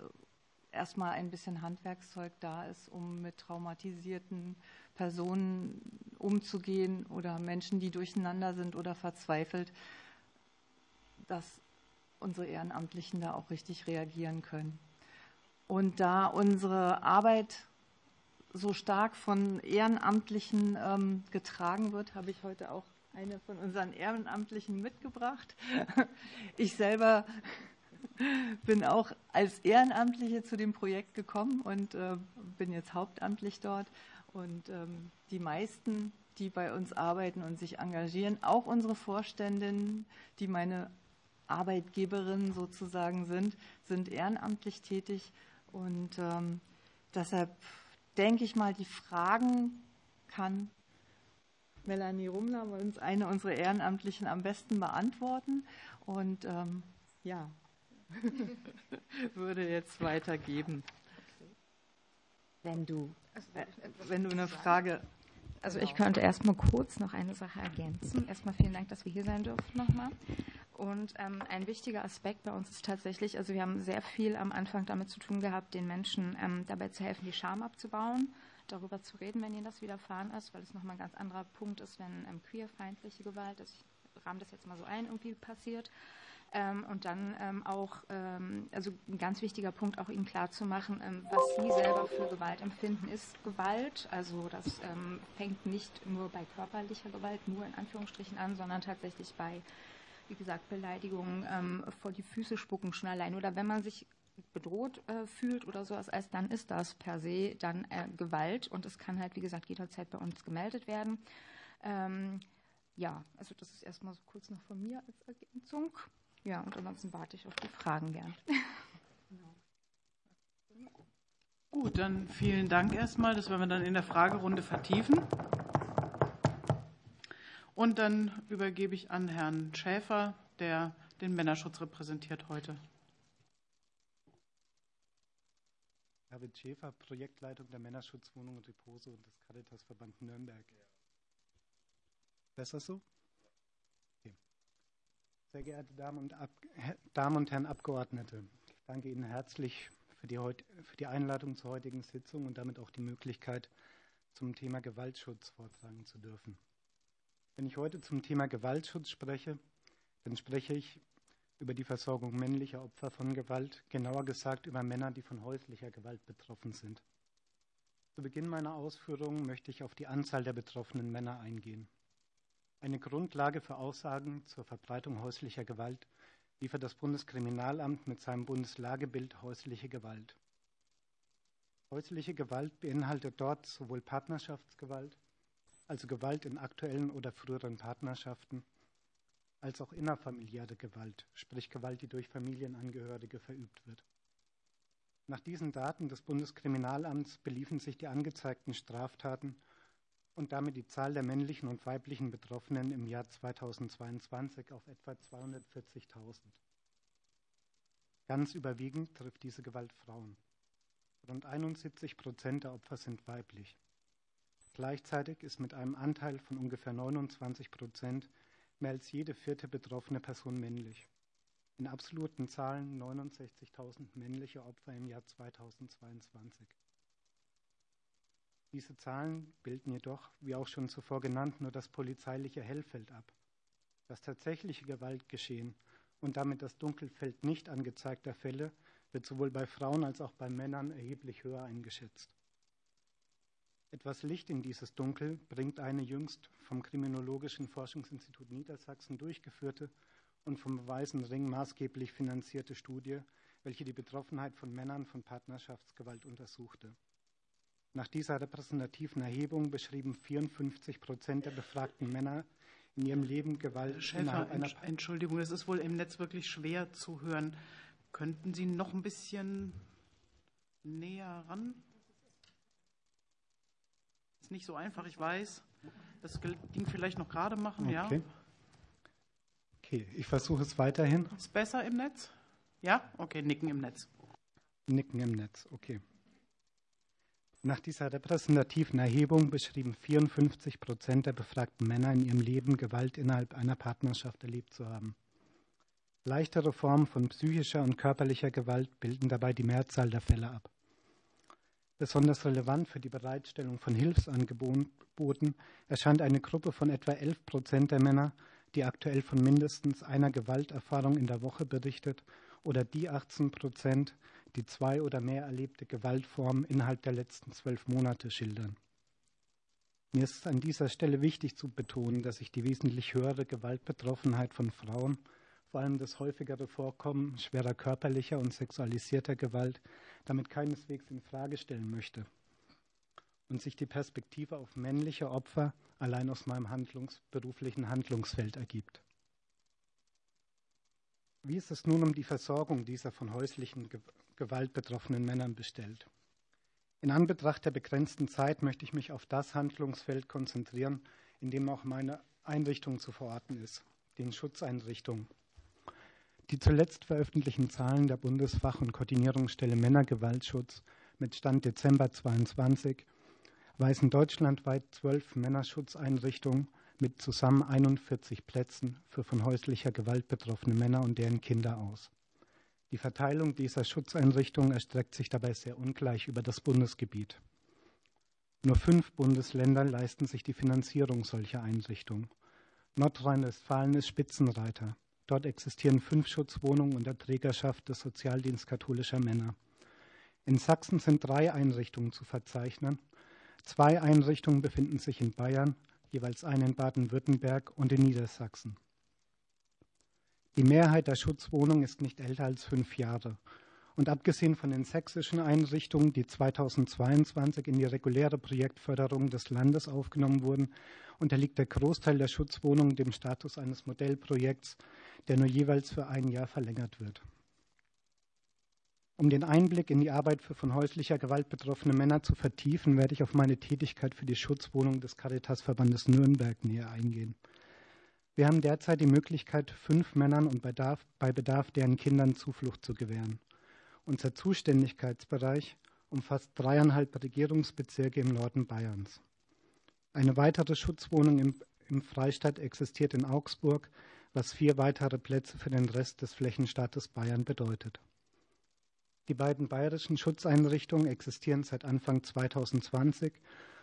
S5: erstmal ein bisschen Handwerkszeug da ist, um mit traumatisierten Personen umzugehen oder Menschen, die durcheinander sind oder verzweifelt. Das unsere Ehrenamtlichen da auch richtig reagieren können. Und da unsere Arbeit so stark von Ehrenamtlichen ähm, getragen wird, habe ich heute auch eine von unseren Ehrenamtlichen mitgebracht. Ich selber bin auch als Ehrenamtliche zu dem Projekt gekommen und äh, bin jetzt hauptamtlich dort. Und ähm, die meisten, die bei uns arbeiten und sich engagieren, auch unsere Vorständin, die meine Arbeitgeberinnen sozusagen sind, sind ehrenamtlich tätig. Und ähm, deshalb denke ich mal, die Fragen kann Melanie Rumler uns eine unserer Ehrenamtlichen am besten beantworten. Und ähm, ja, würde jetzt weitergeben.
S6: Wenn du,
S5: äh, wenn du eine Frage.
S6: Also ich könnte erst mal kurz noch eine Sache ergänzen. Erstmal vielen Dank, dass wir hier sein dürfen nochmal. Und ähm, ein wichtiger Aspekt bei uns ist tatsächlich, also wir haben sehr viel am Anfang damit zu tun gehabt, den Menschen ähm, dabei zu helfen, die Scham abzubauen, darüber zu reden, wenn ihnen das widerfahren ist, weil es nochmal ein ganz anderer Punkt ist, wenn ähm, queerfeindliche Gewalt, also ich rahme das jetzt mal so ein, irgendwie passiert. Ähm, und dann ähm, auch, ähm, also ein ganz wichtiger Punkt, auch ihnen klarzumachen, ähm, was sie selber für Gewalt empfinden, ist Gewalt. Also das fängt nicht nur bei körperlicher Gewalt, nur in Anführungsstrichen an, sondern tatsächlich bei wie gesagt, Beleidigungen ähm, vor die Füße spucken schon allein. Oder wenn man sich bedroht äh, fühlt oder sowas, als dann ist das per se dann äh, Gewalt und es kann halt, wie gesagt, jederzeit bei uns gemeldet werden. Ähm, ja, also das ist erstmal so kurz noch von mir als Ergänzung. Ja, und ansonsten warte ich auf die Fragen gern.
S1: Gut, dann vielen Dank erstmal. Das werden wir dann in der Fragerunde vertiefen. Und dann übergebe ich an Herrn Schäfer, der den Männerschutz repräsentiert heute.
S7: David Schäfer, Projektleitung der Männerschutzwohnung Repose und des Caritasverband Nürnberg. Besser so? Okay. Sehr geehrte Damen und, Ab Damen und Herren Abgeordnete, ich danke Ihnen herzlich für die, für die Einladung zur heutigen Sitzung und damit auch die Möglichkeit, zum Thema Gewaltschutz vortragen zu dürfen. Wenn ich heute zum Thema Gewaltschutz spreche, dann spreche ich über die Versorgung männlicher Opfer von Gewalt, genauer gesagt über Männer, die von häuslicher Gewalt betroffen sind. Zu Beginn meiner Ausführungen möchte ich auf die Anzahl der betroffenen Männer eingehen. Eine Grundlage für Aussagen zur Verbreitung häuslicher Gewalt liefert das Bundeskriminalamt mit seinem Bundeslagebild häusliche Gewalt. Häusliche Gewalt beinhaltet dort sowohl Partnerschaftsgewalt also Gewalt in aktuellen oder früheren Partnerschaften, als auch innerfamiliäre Gewalt, sprich Gewalt, die durch Familienangehörige verübt wird. Nach diesen Daten des Bundeskriminalamts beliefen sich die angezeigten Straftaten und damit die Zahl der männlichen und weiblichen Betroffenen im Jahr 2022 auf etwa 240.000. Ganz überwiegend trifft diese Gewalt Frauen. Rund 71 Prozent der Opfer sind weiblich. Gleichzeitig ist mit einem Anteil von ungefähr 29 Prozent mehr als jede vierte betroffene Person männlich. In absoluten Zahlen 69.000 männliche Opfer im Jahr 2022. Diese Zahlen bilden jedoch, wie auch schon zuvor genannt, nur das polizeiliche Hellfeld ab. Das tatsächliche Gewaltgeschehen und damit das Dunkelfeld nicht angezeigter Fälle wird sowohl bei Frauen als auch bei Männern erheblich höher eingeschätzt. Etwas Licht in dieses Dunkel bringt eine jüngst vom Kriminologischen Forschungsinstitut Niedersachsen durchgeführte und vom Weißen Ring maßgeblich finanzierte Studie, welche die Betroffenheit von Männern von Partnerschaftsgewalt untersuchte. Nach dieser repräsentativen Erhebung beschrieben 54 Prozent der befragten Männer in ihrem Leben Gewalt
S1: Schäfer, innerhalb einer Entschuldigung, es ist wohl im Netz wirklich schwer zu hören. Könnten Sie noch ein bisschen näher ran? Ist nicht so einfach, ich weiß. Das Ding vielleicht noch gerade machen,
S7: okay.
S1: ja?
S7: Okay, ich versuche es weiterhin.
S1: Ist besser im Netz? Ja? Okay, nicken im Netz.
S7: Nicken im Netz, okay. Nach dieser repräsentativen Erhebung beschrieben 54 Prozent der befragten Männer in ihrem Leben Gewalt innerhalb einer Partnerschaft erlebt zu haben. Leichtere Formen von psychischer und körperlicher Gewalt bilden dabei die Mehrzahl der Fälle ab. Besonders relevant für die Bereitstellung von Hilfsangeboten erscheint eine Gruppe von etwa 11 Prozent der Männer, die aktuell von mindestens einer Gewalterfahrung in der Woche berichtet, oder die 18 Prozent, die zwei oder mehr erlebte Gewaltformen innerhalb der letzten zwölf Monate schildern. Mir ist an dieser Stelle wichtig zu betonen, dass ich die wesentlich höhere Gewaltbetroffenheit von Frauen, vor allem das häufigere Vorkommen schwerer körperlicher und sexualisierter Gewalt, damit keineswegs in Frage stellen möchte und sich die Perspektive auf männliche Opfer allein aus meinem Handlungs beruflichen Handlungsfeld ergibt. Wie ist es nun um die Versorgung dieser von häuslichen Gewalt betroffenen Männern bestellt? In Anbetracht der begrenzten Zeit möchte ich mich auf das Handlungsfeld konzentrieren, in dem auch meine Einrichtung zu verorten ist, den Schutzeinrichtungen. Die zuletzt veröffentlichten Zahlen der Bundesfach- und Koordinierungsstelle Männergewaltschutz mit Stand Dezember 2022 weisen deutschlandweit zwölf Männerschutzeinrichtungen mit zusammen 41 Plätzen für von häuslicher Gewalt betroffene Männer und deren Kinder aus. Die Verteilung dieser Schutzeinrichtungen erstreckt sich dabei sehr ungleich über das Bundesgebiet. Nur fünf Bundesländer leisten sich die Finanzierung solcher Einrichtungen. Nordrhein-Westfalen ist Spitzenreiter. Dort existieren fünf Schutzwohnungen unter Trägerschaft des Sozialdienst katholischer Männer. In Sachsen sind drei Einrichtungen zu verzeichnen. Zwei Einrichtungen befinden sich in Bayern, jeweils eine in Baden-Württemberg und in Niedersachsen. Die Mehrheit der Schutzwohnungen ist nicht älter als fünf Jahre. Und abgesehen von den sächsischen Einrichtungen, die 2022 in die reguläre Projektförderung des Landes aufgenommen wurden, unterliegt der Großteil der Schutzwohnungen dem Status eines Modellprojekts, der nur jeweils für ein Jahr verlängert wird. Um den Einblick in die Arbeit für von häuslicher Gewalt betroffene Männer zu vertiefen, werde ich auf meine Tätigkeit für die Schutzwohnung des Caritasverbandes Nürnberg näher eingehen. Wir haben derzeit die Möglichkeit, fünf Männern und bei Bedarf, bei Bedarf deren Kindern Zuflucht zu gewähren. Unser Zuständigkeitsbereich umfasst dreieinhalb Regierungsbezirke im Norden Bayerns. Eine weitere Schutzwohnung im, im Freistaat existiert in Augsburg, was vier weitere Plätze für den Rest des Flächenstaates Bayern bedeutet. Die beiden bayerischen Schutzeinrichtungen existieren seit Anfang 2020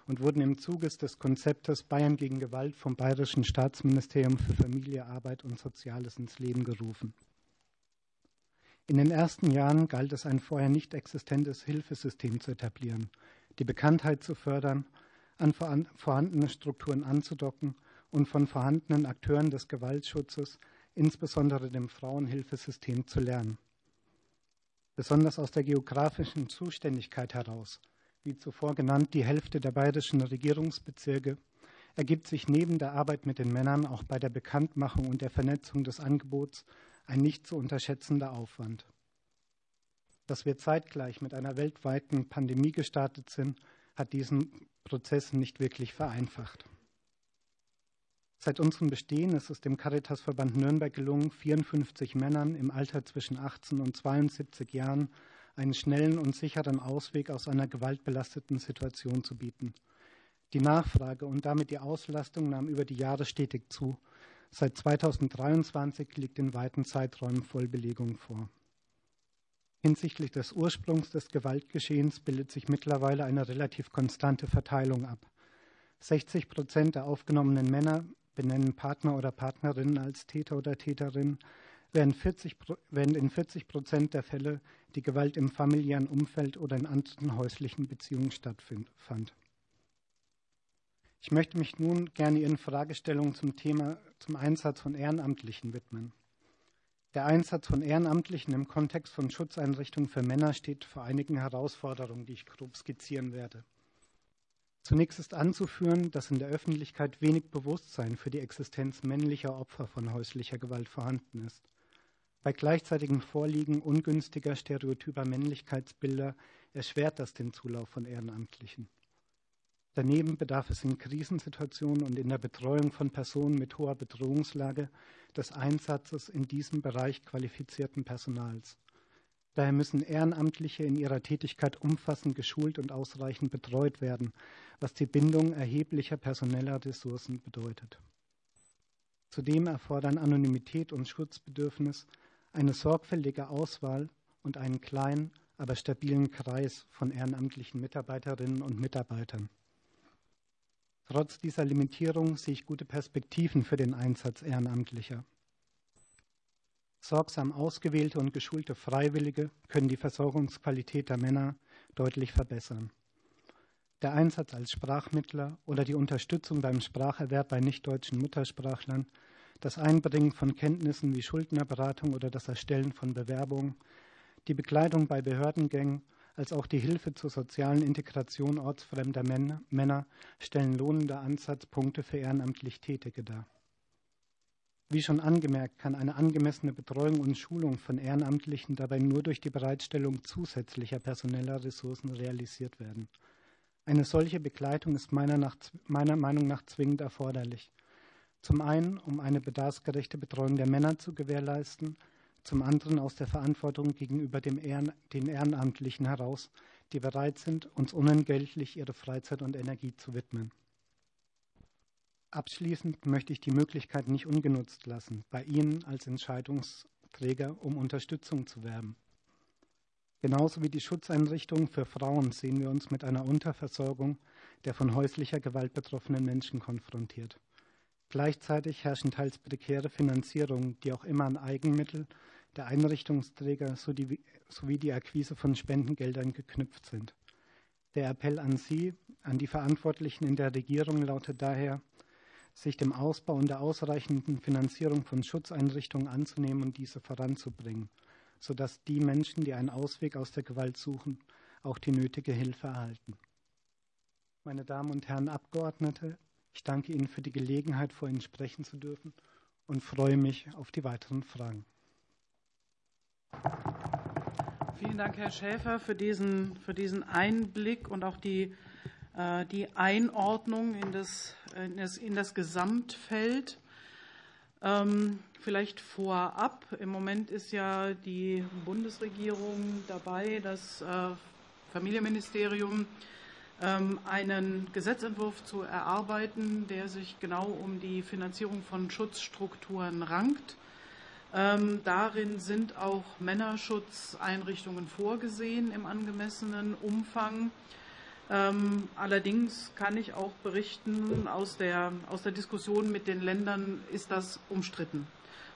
S7: und wurden im Zuge des Konzeptes Bayern gegen Gewalt vom Bayerischen Staatsministerium für Familie, Arbeit und Soziales ins Leben gerufen. In den ersten Jahren galt es, ein vorher nicht existentes Hilfesystem zu etablieren, die Bekanntheit zu fördern, an vorhandene Strukturen anzudocken und von vorhandenen Akteuren des Gewaltschutzes, insbesondere dem Frauenhilfesystem, zu lernen. Besonders aus der geografischen Zuständigkeit heraus, wie zuvor genannt, die Hälfte der bayerischen Regierungsbezirke ergibt sich neben der Arbeit mit den Männern auch bei der Bekanntmachung und der Vernetzung des Angebots ein nicht zu unterschätzender Aufwand. Dass wir zeitgleich mit einer weltweiten Pandemie gestartet sind, hat diesen Prozess nicht wirklich vereinfacht. Seit unserem Bestehen ist es dem Caritasverband Nürnberg gelungen, 54 Männern im Alter zwischen 18 und 72 Jahren einen schnellen und sicheren Ausweg aus einer gewaltbelasteten Situation zu bieten. Die Nachfrage und damit die Auslastung nahm über die Jahre stetig zu. Seit 2023 liegt in weiten Zeiträumen Vollbelegung vor. Hinsichtlich des Ursprungs des Gewaltgeschehens bildet sich mittlerweile eine relativ konstante Verteilung ab. 60 Prozent der aufgenommenen Männer benennen Partner oder Partnerinnen als Täter oder Täterin, während, 40, während in 40 Prozent der Fälle die Gewalt im familiären Umfeld oder in anderen häuslichen Beziehungen stattfand. Ich möchte mich nun gerne Ihren Fragestellungen zum Thema zum Einsatz von Ehrenamtlichen widmen. Der Einsatz von Ehrenamtlichen im Kontext von Schutzeinrichtungen für Männer steht vor einigen Herausforderungen, die ich grob skizzieren werde. Zunächst ist anzuführen, dass in der Öffentlichkeit wenig Bewusstsein für die Existenz männlicher Opfer von häuslicher Gewalt vorhanden ist. Bei gleichzeitigem Vorliegen ungünstiger stereotyper Männlichkeitsbilder erschwert das den Zulauf von Ehrenamtlichen. Daneben bedarf es in Krisensituationen und in der Betreuung von Personen mit hoher Bedrohungslage des Einsatzes in diesem Bereich qualifizierten Personals. Daher müssen Ehrenamtliche in ihrer Tätigkeit umfassend geschult und ausreichend betreut werden, was die Bindung erheblicher personeller Ressourcen bedeutet. Zudem erfordern Anonymität und Schutzbedürfnis eine sorgfältige Auswahl und einen kleinen, aber stabilen Kreis von ehrenamtlichen Mitarbeiterinnen und Mitarbeitern. Trotz dieser Limitierung sehe ich gute Perspektiven für den Einsatz Ehrenamtlicher. Sorgsam ausgewählte und geschulte Freiwillige können die Versorgungsqualität der Männer deutlich verbessern. Der Einsatz als Sprachmittler oder die Unterstützung beim Spracherwerb bei nichtdeutschen Muttersprachlern, das Einbringen von Kenntnissen wie Schuldnerberatung oder das Erstellen von Bewerbungen, die Begleitung bei Behördengängen als auch die Hilfe zur sozialen Integration ortsfremder Männer stellen lohnende Ansatzpunkte für ehrenamtlich Tätige dar. Wie schon angemerkt, kann eine angemessene Betreuung und Schulung von Ehrenamtlichen dabei nur durch die Bereitstellung zusätzlicher personeller Ressourcen realisiert werden. Eine solche Begleitung ist meiner, nach, meiner, Meinung nach zwingend erforderlich. Zum einen, um eine bedarfsgerechte Betreuung der Männer zu gewährleisten, zum anderen aus der Verantwortung gegenüber Ehren, den Ehrenamtlichen heraus, die bereit sind, uns unentgeltlich ihre Freizeit und Energie zu widmen. Abschließend möchte ich die Möglichkeit nicht ungenutzt lassen, bei Ihnen als Entscheidungsträger um Unterstützung zu werben. Genauso wie die Schutzeinrichtungen für Frauen sehen wir uns mit einer Unterversorgung der von häuslicher Gewalt betroffenen Menschen konfrontiert. Gleichzeitig herrschen teils prekäre Finanzierungen, die auch immer an Eigenmittel der Einrichtungsträger sowie die Akquise von Spendengeldern geknüpft sind. Der Appell an Sie, an die Verantwortlichen in der Regierung lautet daher, sich dem Ausbau und der ausreichenden Finanzierung von Schutzeinrichtungen anzunehmen und diese voranzubringen, sodass die Menschen, die einen Ausweg aus der Gewalt suchen, auch die nötige Hilfe erhalten. Meine Damen und Herren Abgeordnete, ich danke Ihnen für die Gelegenheit, vor Ihnen sprechen zu dürfen und freue mich auf die weiteren Fragen.
S1: Vielen Dank, Herr Schäfer, für diesen, für diesen Einblick und auch die äh, die Einordnung in das, in das, in das Gesamtfeld. Ähm, vielleicht vorab. Im Moment ist ja die Bundesregierung dabei, das äh, Familienministerium ähm, einen Gesetzentwurf zu erarbeiten, der sich genau um die Finanzierung von Schutzstrukturen rankt. Ähm, darin sind auch Männerschutzeinrichtungen vorgesehen im angemessenen Umfang. Ähm, allerdings kann ich auch berichten, aus der, aus der Diskussion mit den Ländern ist das umstritten,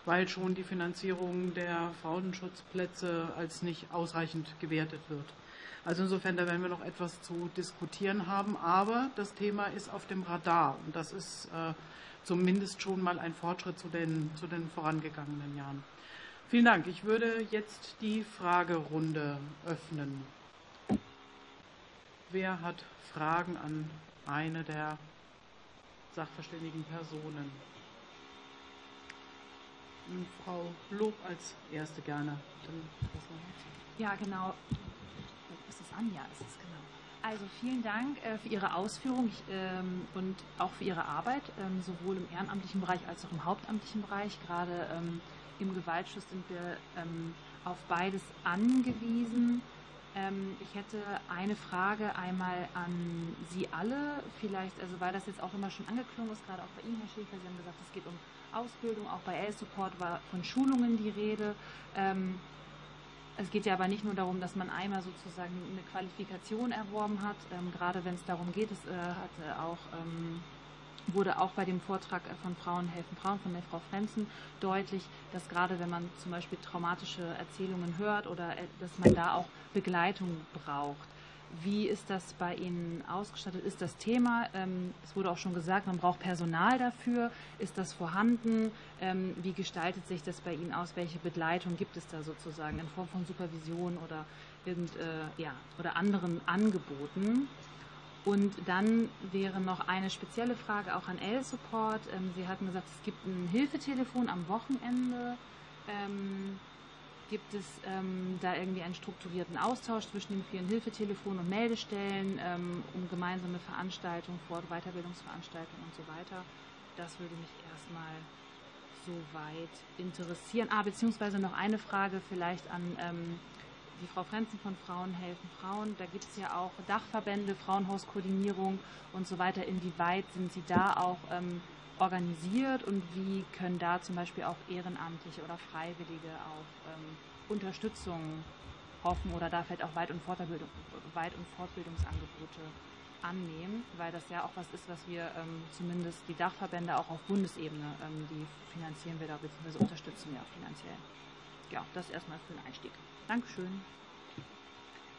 S1: weil schon die Finanzierung der Frauenschutzplätze als nicht ausreichend gewertet wird. Also insofern, da werden wir noch etwas zu diskutieren haben. Aber das Thema ist auf dem Radar und das ist äh, zumindest schon mal ein Fortschritt zu den, zu den vorangegangenen Jahren. Vielen Dank. Ich würde jetzt die Fragerunde öffnen. Wer hat Fragen an eine der sachverständigen Personen. Frau Lob als Erste gerne.
S8: ja, genau. Ist es Anja? Ist es genau. Also vielen Dank äh, für Ihre Ausführung ähm, und auch für Ihre Arbeit, ähm, sowohl im ehrenamtlichen Bereich als auch im hauptamtlichen Bereich. Gerade ähm, im Gewaltschutz sind wir auf beides angewiesen. Ich hätte eine Frage einmal an Sie alle, vielleicht, also weil das jetzt auch immer schon angeklungen ist, gerade auch bei Ihnen, Herr Schäfer, Sie haben gesagt, es geht um Ausbildung, auch bei L-Support war von Schulungen die Rede. Es geht ja aber nicht nur darum, dass man einmal sozusagen eine Qualifikation erworben hat, ähm, gerade wenn es darum geht, es äh, hat auch, ähm, wurde auch bei dem Vortrag von Frauen helfen Frauen von der Frau Frenzen deutlich, dass gerade wenn man zum Beispiel traumatische Erzählungen hört oder äh, dass man da auch Begleitung braucht. Wie ist das bei Ihnen ausgestattet? Ist das Thema? Ähm, es wurde auch schon gesagt, man braucht Personal dafür. Ist das vorhanden? Ähm, wie gestaltet sich das bei Ihnen aus? Welche Begleitung gibt es da sozusagen in Form von Supervision oder, irgend, äh, ja, oder anderen Angeboten? Und dann wäre noch eine spezielle Frage auch an L-Support. Ähm, Sie hatten gesagt, es gibt ein Hilfetelefon am Wochenende. Gibt es ähm, da irgendwie einen strukturierten Austausch zwischen den vielen Hilfetelefonen und Meldestellen, ähm, um gemeinsame Veranstaltungen, Fort- Weiterbildungsveranstaltungen und so weiter? Das würde mich erstmal soweit interessieren. Ah, beziehungsweise noch eine Frage vielleicht an ähm, die Frau Frenzen von Frauen helfen Frauen. Da gibt es ja auch Dachverbände, Frauenhauskoordinierung und so weiter. Inwieweit sind Sie da auch ähm, organisiert und wie können da zum Beispiel auch Ehrenamtliche oder Freiwillige auf ähm, Unterstützung hoffen oder da vielleicht auch Weit- und, Fortbildung, Weit und Fortbildungsangebote annehmen, weil das ja auch was ist, was wir ähm, zumindest die Dachverbände auch auf Bundesebene, ähm, die finanzieren wir da bzw. unterstützen wir auch finanziell. Ja, das erstmal für den Einstieg. Dankeschön.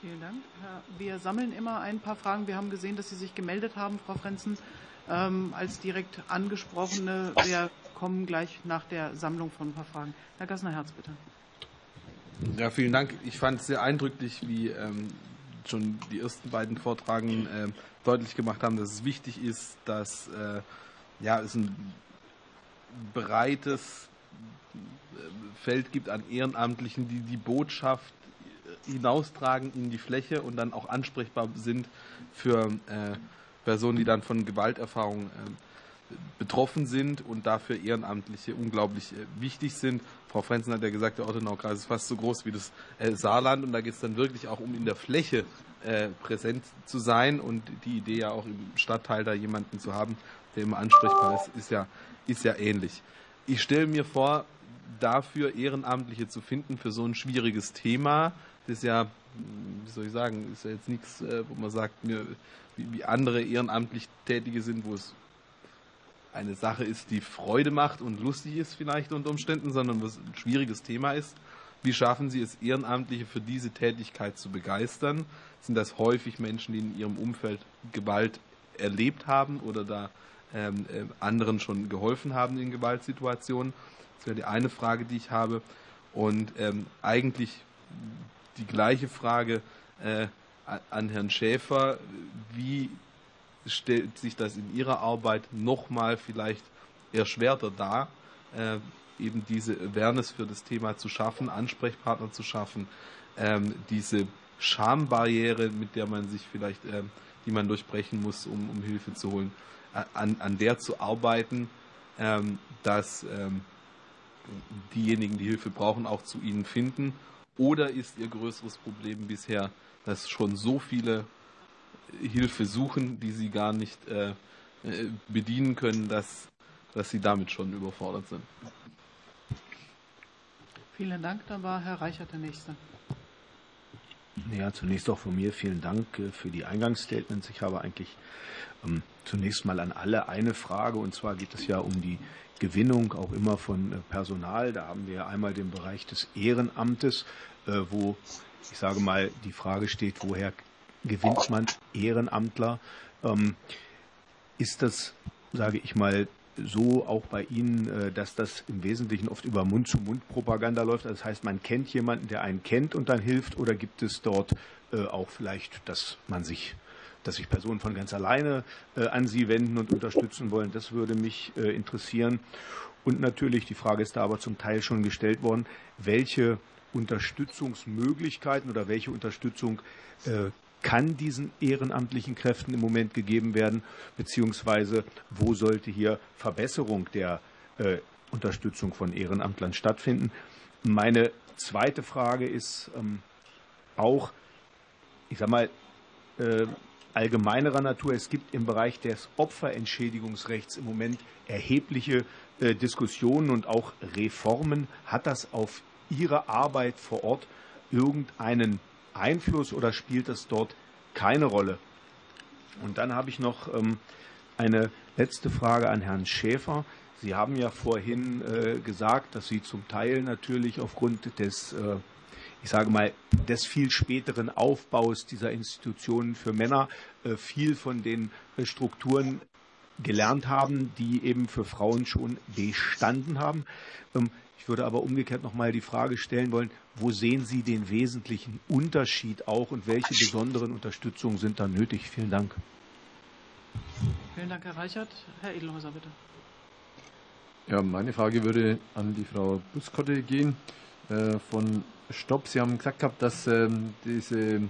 S1: Vielen Dank. Wir sammeln immer ein paar Fragen. Wir haben gesehen, dass Sie sich gemeldet haben, Frau Frenzen ähm, als direkt angesprochene. Wir kommen gleich nach der Sammlung von ein paar Fragen. Herr Gassner-Herz, bitte.
S9: Ja, vielen Dank. Ich fand es sehr eindrücklich, wie ähm, schon die ersten beiden Vortragenden äh, deutlich gemacht haben, dass es wichtig ist, dass äh, ja, es ein breites äh, Feld gibt an Ehrenamtlichen, die die Botschaft hinaustragen in die Fläche und dann auch ansprechbar sind für äh, Personen, die dann von Gewalterfahrungen äh, betroffen sind und dafür Ehrenamtliche unglaublich äh, wichtig sind. Frau Frenzen hat ja gesagt, der Ortenaukreis ist fast so groß wie das äh, Saarland und da geht es dann wirklich auch um in der Fläche präsent zu sein und die Idee ja auch im Stadtteil da jemanden zu haben, der immer ansprechbar ist, ist ja, ist ja ähnlich. Ich stelle mir vor, dafür Ehrenamtliche zu finden für so ein schwieriges Thema, das ist ja, wie soll ich sagen, ist ja jetzt nichts, wo man sagt, wie andere ehrenamtlich Tätige sind, wo es eine Sache ist, die Freude macht und lustig ist vielleicht unter Umständen, sondern was ein schwieriges Thema ist. Wie schaffen Sie es, Ehrenamtliche für diese Tätigkeit zu begeistern? Sind das häufig Menschen, die in ihrem Umfeld Gewalt erlebt haben oder da ähm, äh, anderen schon geholfen haben in Gewaltsituationen? Das wäre die eine Frage, die ich habe. Und ähm, eigentlich die gleiche Frage, äh, an Herrn Schäfer. Wie stellt sich das in Ihrer Arbeit nochmal vielleicht erschwerter dar, äh, eben diese Awareness für das Thema zu schaffen, Ansprechpartner zu schaffen, ähm, diese Schambarriere, mit der man sich vielleicht, äh, die man durchbrechen muss, um, um Hilfe zu holen, an, an der zu arbeiten, ähm, dass ähm, diejenigen, die Hilfe brauchen, auch zu ihnen finden? Oder ist Ihr größeres Problem bisher dass schon so viele Hilfe suchen, die sie gar nicht äh, äh, bedienen können, dass, dass sie damit schon überfordert sind.
S1: Vielen Dank. Dann war Herr Reichert der Nächste.
S10: Ja, zunächst auch von mir vielen Dank äh, für die Eingangsstatements. Ich habe eigentlich ähm, zunächst mal an alle eine Frage, und zwar geht es ja um die Gewinnung auch immer von äh, Personal. Da haben wir einmal den Bereich des Ehrenamtes, äh, wo ich sage mal, die Frage steht, woher gewinnt man Ehrenamtler? Ähm, ist das, sage ich mal, so auch bei Ihnen, äh, dass das im Wesentlichen oft über Mund-zu-Mund-Propaganda läuft? Das heißt, man kennt jemanden, der einen kennt und dann hilft, oder gibt es dort auch vielleicht, dass man sich dass sich Personen von ganz alleine äh, an Sie wenden und unterstützen wollen. Das würde mich äh, interessieren. Und natürlich, die Frage ist da aber zum Teil schon gestellt worden, welche Unterstützungsmöglichkeiten oder welche Unterstützung äh, kann diesen ehrenamtlichen Kräften im Moment gegeben werden, beziehungsweise wo sollte hier Verbesserung der Unterstützung von Ehrenamtlern stattfinden. Meine zweite Frage ist ähm, auch, ich sage mal, allgemeinerer Natur. Es gibt im Bereich des Opferentschädigungsrechts im Moment erhebliche äh, Diskussionen und auch Reformen. Hat das auf Ihre Arbeit vor Ort irgendeinen Einfluss oder spielt das dort keine Rolle? Und dann habe ich noch ähm, eine letzte Frage an Herrn Schäfer. Sie haben ja vorhin äh, gesagt, dass Sie zum Teil natürlich aufgrund des, äh, ich sage mal, des viel späteren Aufbaus dieser Institutionen für Männer viel von den Strukturen gelernt haben, die eben für Frauen schon bestanden haben. Ähm, ich würde aber umgekehrt noch mal die Frage stellen wollen, wo sehen Sie den wesentlichen Unterschied auch und welche besonderen Unterstützungen sind da nötig? Vielen Dank.
S1: Vielen Dank, Herr Reichert. Herr Edelhäuser, bitte.
S11: Ja, meine Frage würde an die Frau Buskotte gehen äh, von Stopp. Sie haben gesagt gehabt, dass ähm, diese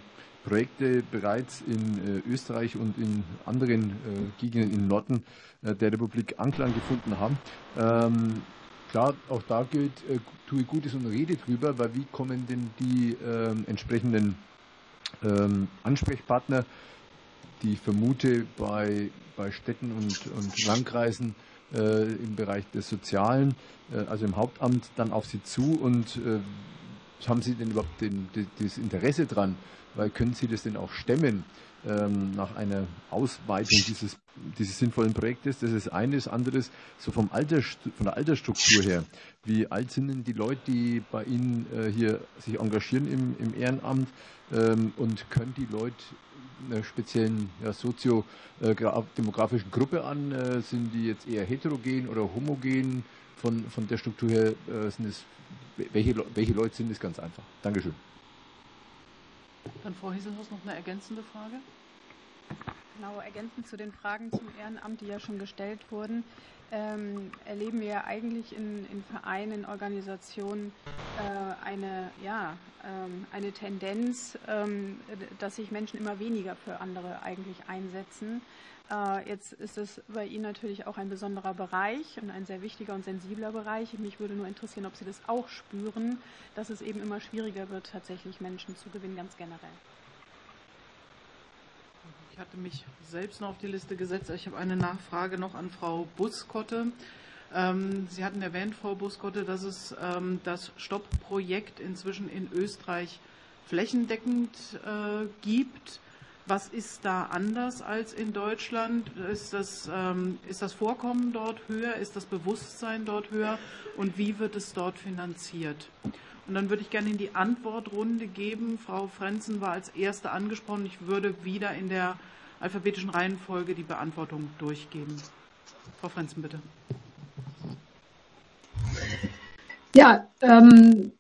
S11: Projekte bereits in äh, Österreich und in anderen äh, Gegenden im Norden äh, der Republik Anklang gefunden haben. Ähm, klar, auch da gilt, äh, tue Gutes und rede drüber, weil wie kommen denn die äh, entsprechenden ähm, Ansprechpartner, die ich vermute bei, bei Städten und, und Landkreisen äh, im Bereich des Sozialen, äh, also im Hauptamt, dann auf sie zu und haben Sie denn überhaupt den, das Interesse dran? Weil können Sie das denn auch stemmen? ähm, nach einer Ausweitung dieses, dieses sinnvollen Projektes. Das ist eines. Anderes, so vom Alter, von der Altersstruktur her. Wie alt sind denn die Leute, die bei Ihnen äh, hier sich engagieren im, im Ehrenamt? Ähm, und können die Leute einer speziellen ja, soziodemografischen Gruppe an? Äh, sind die jetzt eher heterogen oder homogen? Von, von der Struktur her äh, sind es, welche, welche Leute sind es ganz einfach? Dankeschön.
S1: Dann Frau Hieselhaus noch eine ergänzende Frage.
S12: Genau, ergänzend zu den Fragen zum Ehrenamt, die ja schon gestellt wurden, ähm, erleben wir eigentlich in, in Vereinen, Organisationen äh, eine, ja, ähm, eine Tendenz, ähm, dass sich Menschen immer weniger für andere eigentlich einsetzen. Äh, jetzt ist es bei Ihnen natürlich auch ein besonderer Bereich und ein sehr wichtiger und sensibler Bereich. Mich würde nur interessieren, ob Sie das auch spüren, dass es eben immer schwieriger wird, tatsächlich Menschen zu gewinnen, ganz generell.
S1: Ich hatte mich selbst noch auf die Liste gesetzt. Ich habe eine Nachfrage noch an Frau Buskotte. Ähm, Sie hatten erwähnt, Frau Buskotte, dass es ähm, das Stopp-Projekt inzwischen in Österreich flächendeckend äh, gibt. Was ist da anders als in Deutschland? Ist das, ähm, ist das Vorkommen dort höher? Ist das Bewusstsein dort höher? Und wie wird es dort finanziert? Und dann würde ich gerne in die Antwortrunde geben. Frau Frenzen war als Erste angesprochen. Ich würde wieder in der alphabetischen Reihenfolge die Beantwortung durchgeben. Frau Frenzen, bitte.
S3: Ja, ähm,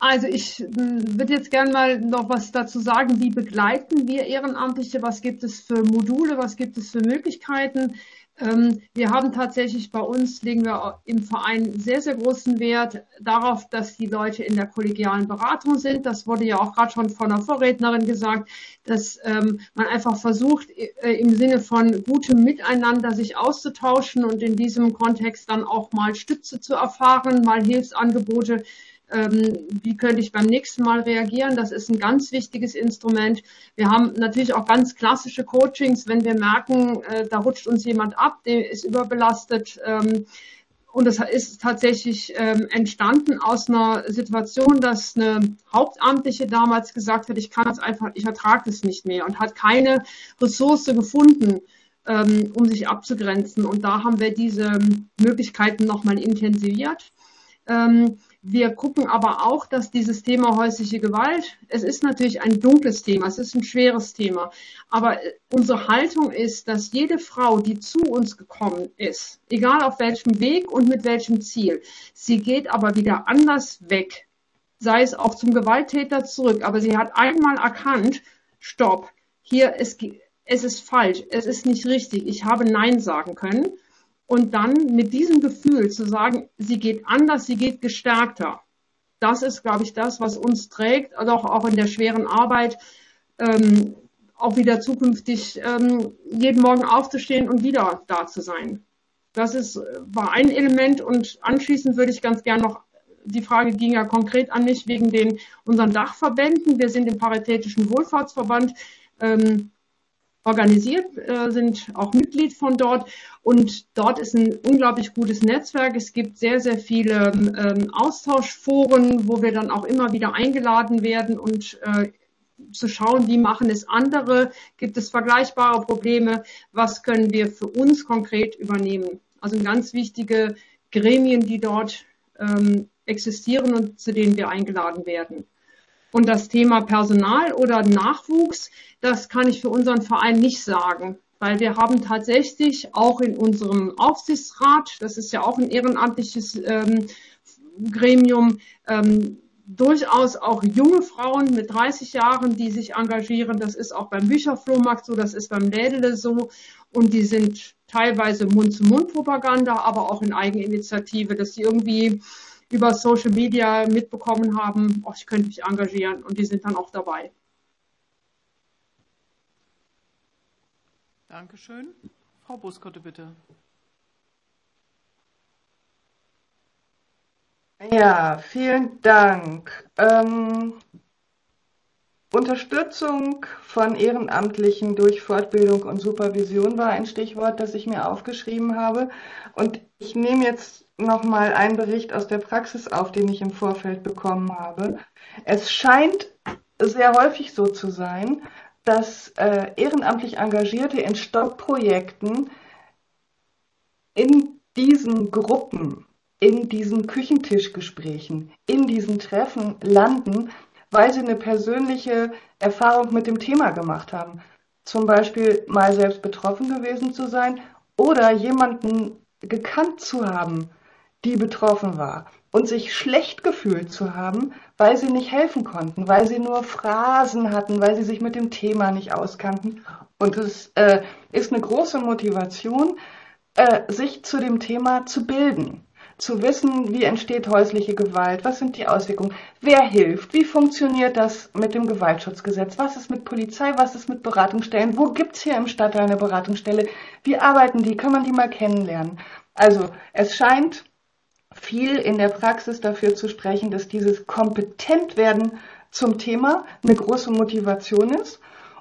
S3: also ich hm, würde jetzt gerne mal noch was dazu sagen, wie begleiten wir Ehrenamtliche, was gibt es für Module, was gibt es für Möglichkeiten. Ähm, wir haben tatsächlich bei uns, legen wir im Verein sehr, sehr großen Wert darauf, dass die Leute in der kollegialen Beratung sind. Das wurde ja auch gerade schon von der Vorrednerin gesagt, dass ähm, man einfach versucht, äh, im Sinne von gutem Miteinander sich auszutauschen und in diesem Kontext dann auch mal Stütze zu erfahren, mal Hilfsangebote ähm, wie könnte ich beim nächsten Mal reagieren. Das ist ein ganz wichtiges Instrument. Wir haben natürlich auch ganz klassische Coachings, wenn wir merken, äh, da rutscht uns jemand ab, der ist überbelastet. Ähm, und das ist tatsächlich ähm, entstanden aus einer Situation, dass eine Hauptamtliche damals gesagt hat, ich kann das einfach, ich ertrage das nicht mehr und hat keine Ressource gefunden, ähm, um sich abzugrenzen. Und da haben wir diese Möglichkeiten nochmal intensiviert. Wir gucken aber auch, dass dieses Thema häusliche Gewalt, es ist natürlich ein dunkles Thema, es ist ein schweres Thema, aber äh, unsere Haltung ist, dass jede Frau, die zu uns gekommen ist, egal auf welchem Weg und mit welchem Ziel, sie geht aber wieder anders weg, sei es auch zum Gewalttäter zurück, aber sie hat einmal erkannt, stopp, hier, es, es ist falsch, es ist nicht richtig, ich habe Nein sagen können. Und dann mit diesem Gefühl zu sagen, sie geht anders, sie geht gestärkter. Das ist, glaube ich, das, was uns trägt, also auch, in der schweren Arbeit, ähm, auch wieder zukünftig ähm, jeden Morgen aufzustehen und wieder da zu sein. Das ist, war ein Element und anschließend würde ich ganz gern noch, die Frage ging ja konkret an mich wegen den unseren Dachverbänden. Wir sind im Paritätischen Wohlfahrtsverband ähm, organisiert, äh, sind auch Mitglied von dort und dort ist ein unglaublich gutes Netzwerk. Es gibt sehr, sehr viele ähm, Austauschforen, wo wir dann auch immer wieder eingeladen werden und äh, zu schauen, wie machen es andere, gibt es vergleichbare Probleme, was können wir für uns konkret übernehmen. Also ganz wichtige Gremien, die dort ähm, existieren und zu denen wir eingeladen werden. Und das Thema Personal oder Nachwuchs, das kann ich für unseren Verein nicht sagen, weil wir haben tatsächlich auch in unserem Aufsichtsrat, das ist ja auch ein ehrenamtliches ähm, Gremium, ähm, durchaus auch junge Frauen mit 30 Jahren, die sich engagieren. Das ist auch beim Bücherflohmarkt so, das ist beim Lädele so. Und die sind teilweise Mund-zu-Mund-Propaganda, aber auch in Eigeninitiative, dass sie irgendwie über Social Media mitbekommen haben, oh, ich könnte mich engagieren und die sind dann auch dabei.
S1: Dankeschön. Frau Buskotte, bitte.
S2: Ja, vielen Dank. Ähm, Unterstützung von Ehrenamtlichen durch Fortbildung und Supervision war ein Stichwort, das ich mir aufgeschrieben habe. Und ich nehme jetzt nochmal einen Bericht aus der Praxis auf, den ich im Vorfeld bekommen habe. Es scheint sehr häufig so zu sein, dass äh, ehrenamtlich Engagierte in Stoppprojekten in diesen Gruppen, in diesen Küchentischgesprächen, in diesen Treffen landen, weil sie eine persönliche Erfahrung mit dem Thema gemacht haben. Zum Beispiel mal selbst betroffen gewesen zu sein oder jemanden gekannt zu haben, die betroffen war und sich schlecht gefühlt zu haben, weil sie nicht helfen konnten, weil sie nur Phrasen hatten, weil sie sich mit dem Thema nicht auskannten. Und es äh, ist eine große Motivation, äh, sich zu dem Thema zu bilden, zu wissen, wie entsteht häusliche Gewalt, was sind die Auswirkungen, wer hilft, wie funktioniert das mit dem Gewaltschutzgesetz, was ist mit Polizei, was ist mit Beratungsstellen, wo gibt es hier im Stadtteil eine Beratungsstelle, wie arbeiten die, kann man die mal kennenlernen. Also es scheint viel in der Praxis dafür zu sprechen, dass dieses Kompetentwerden zum Thema eine große Motivation ist.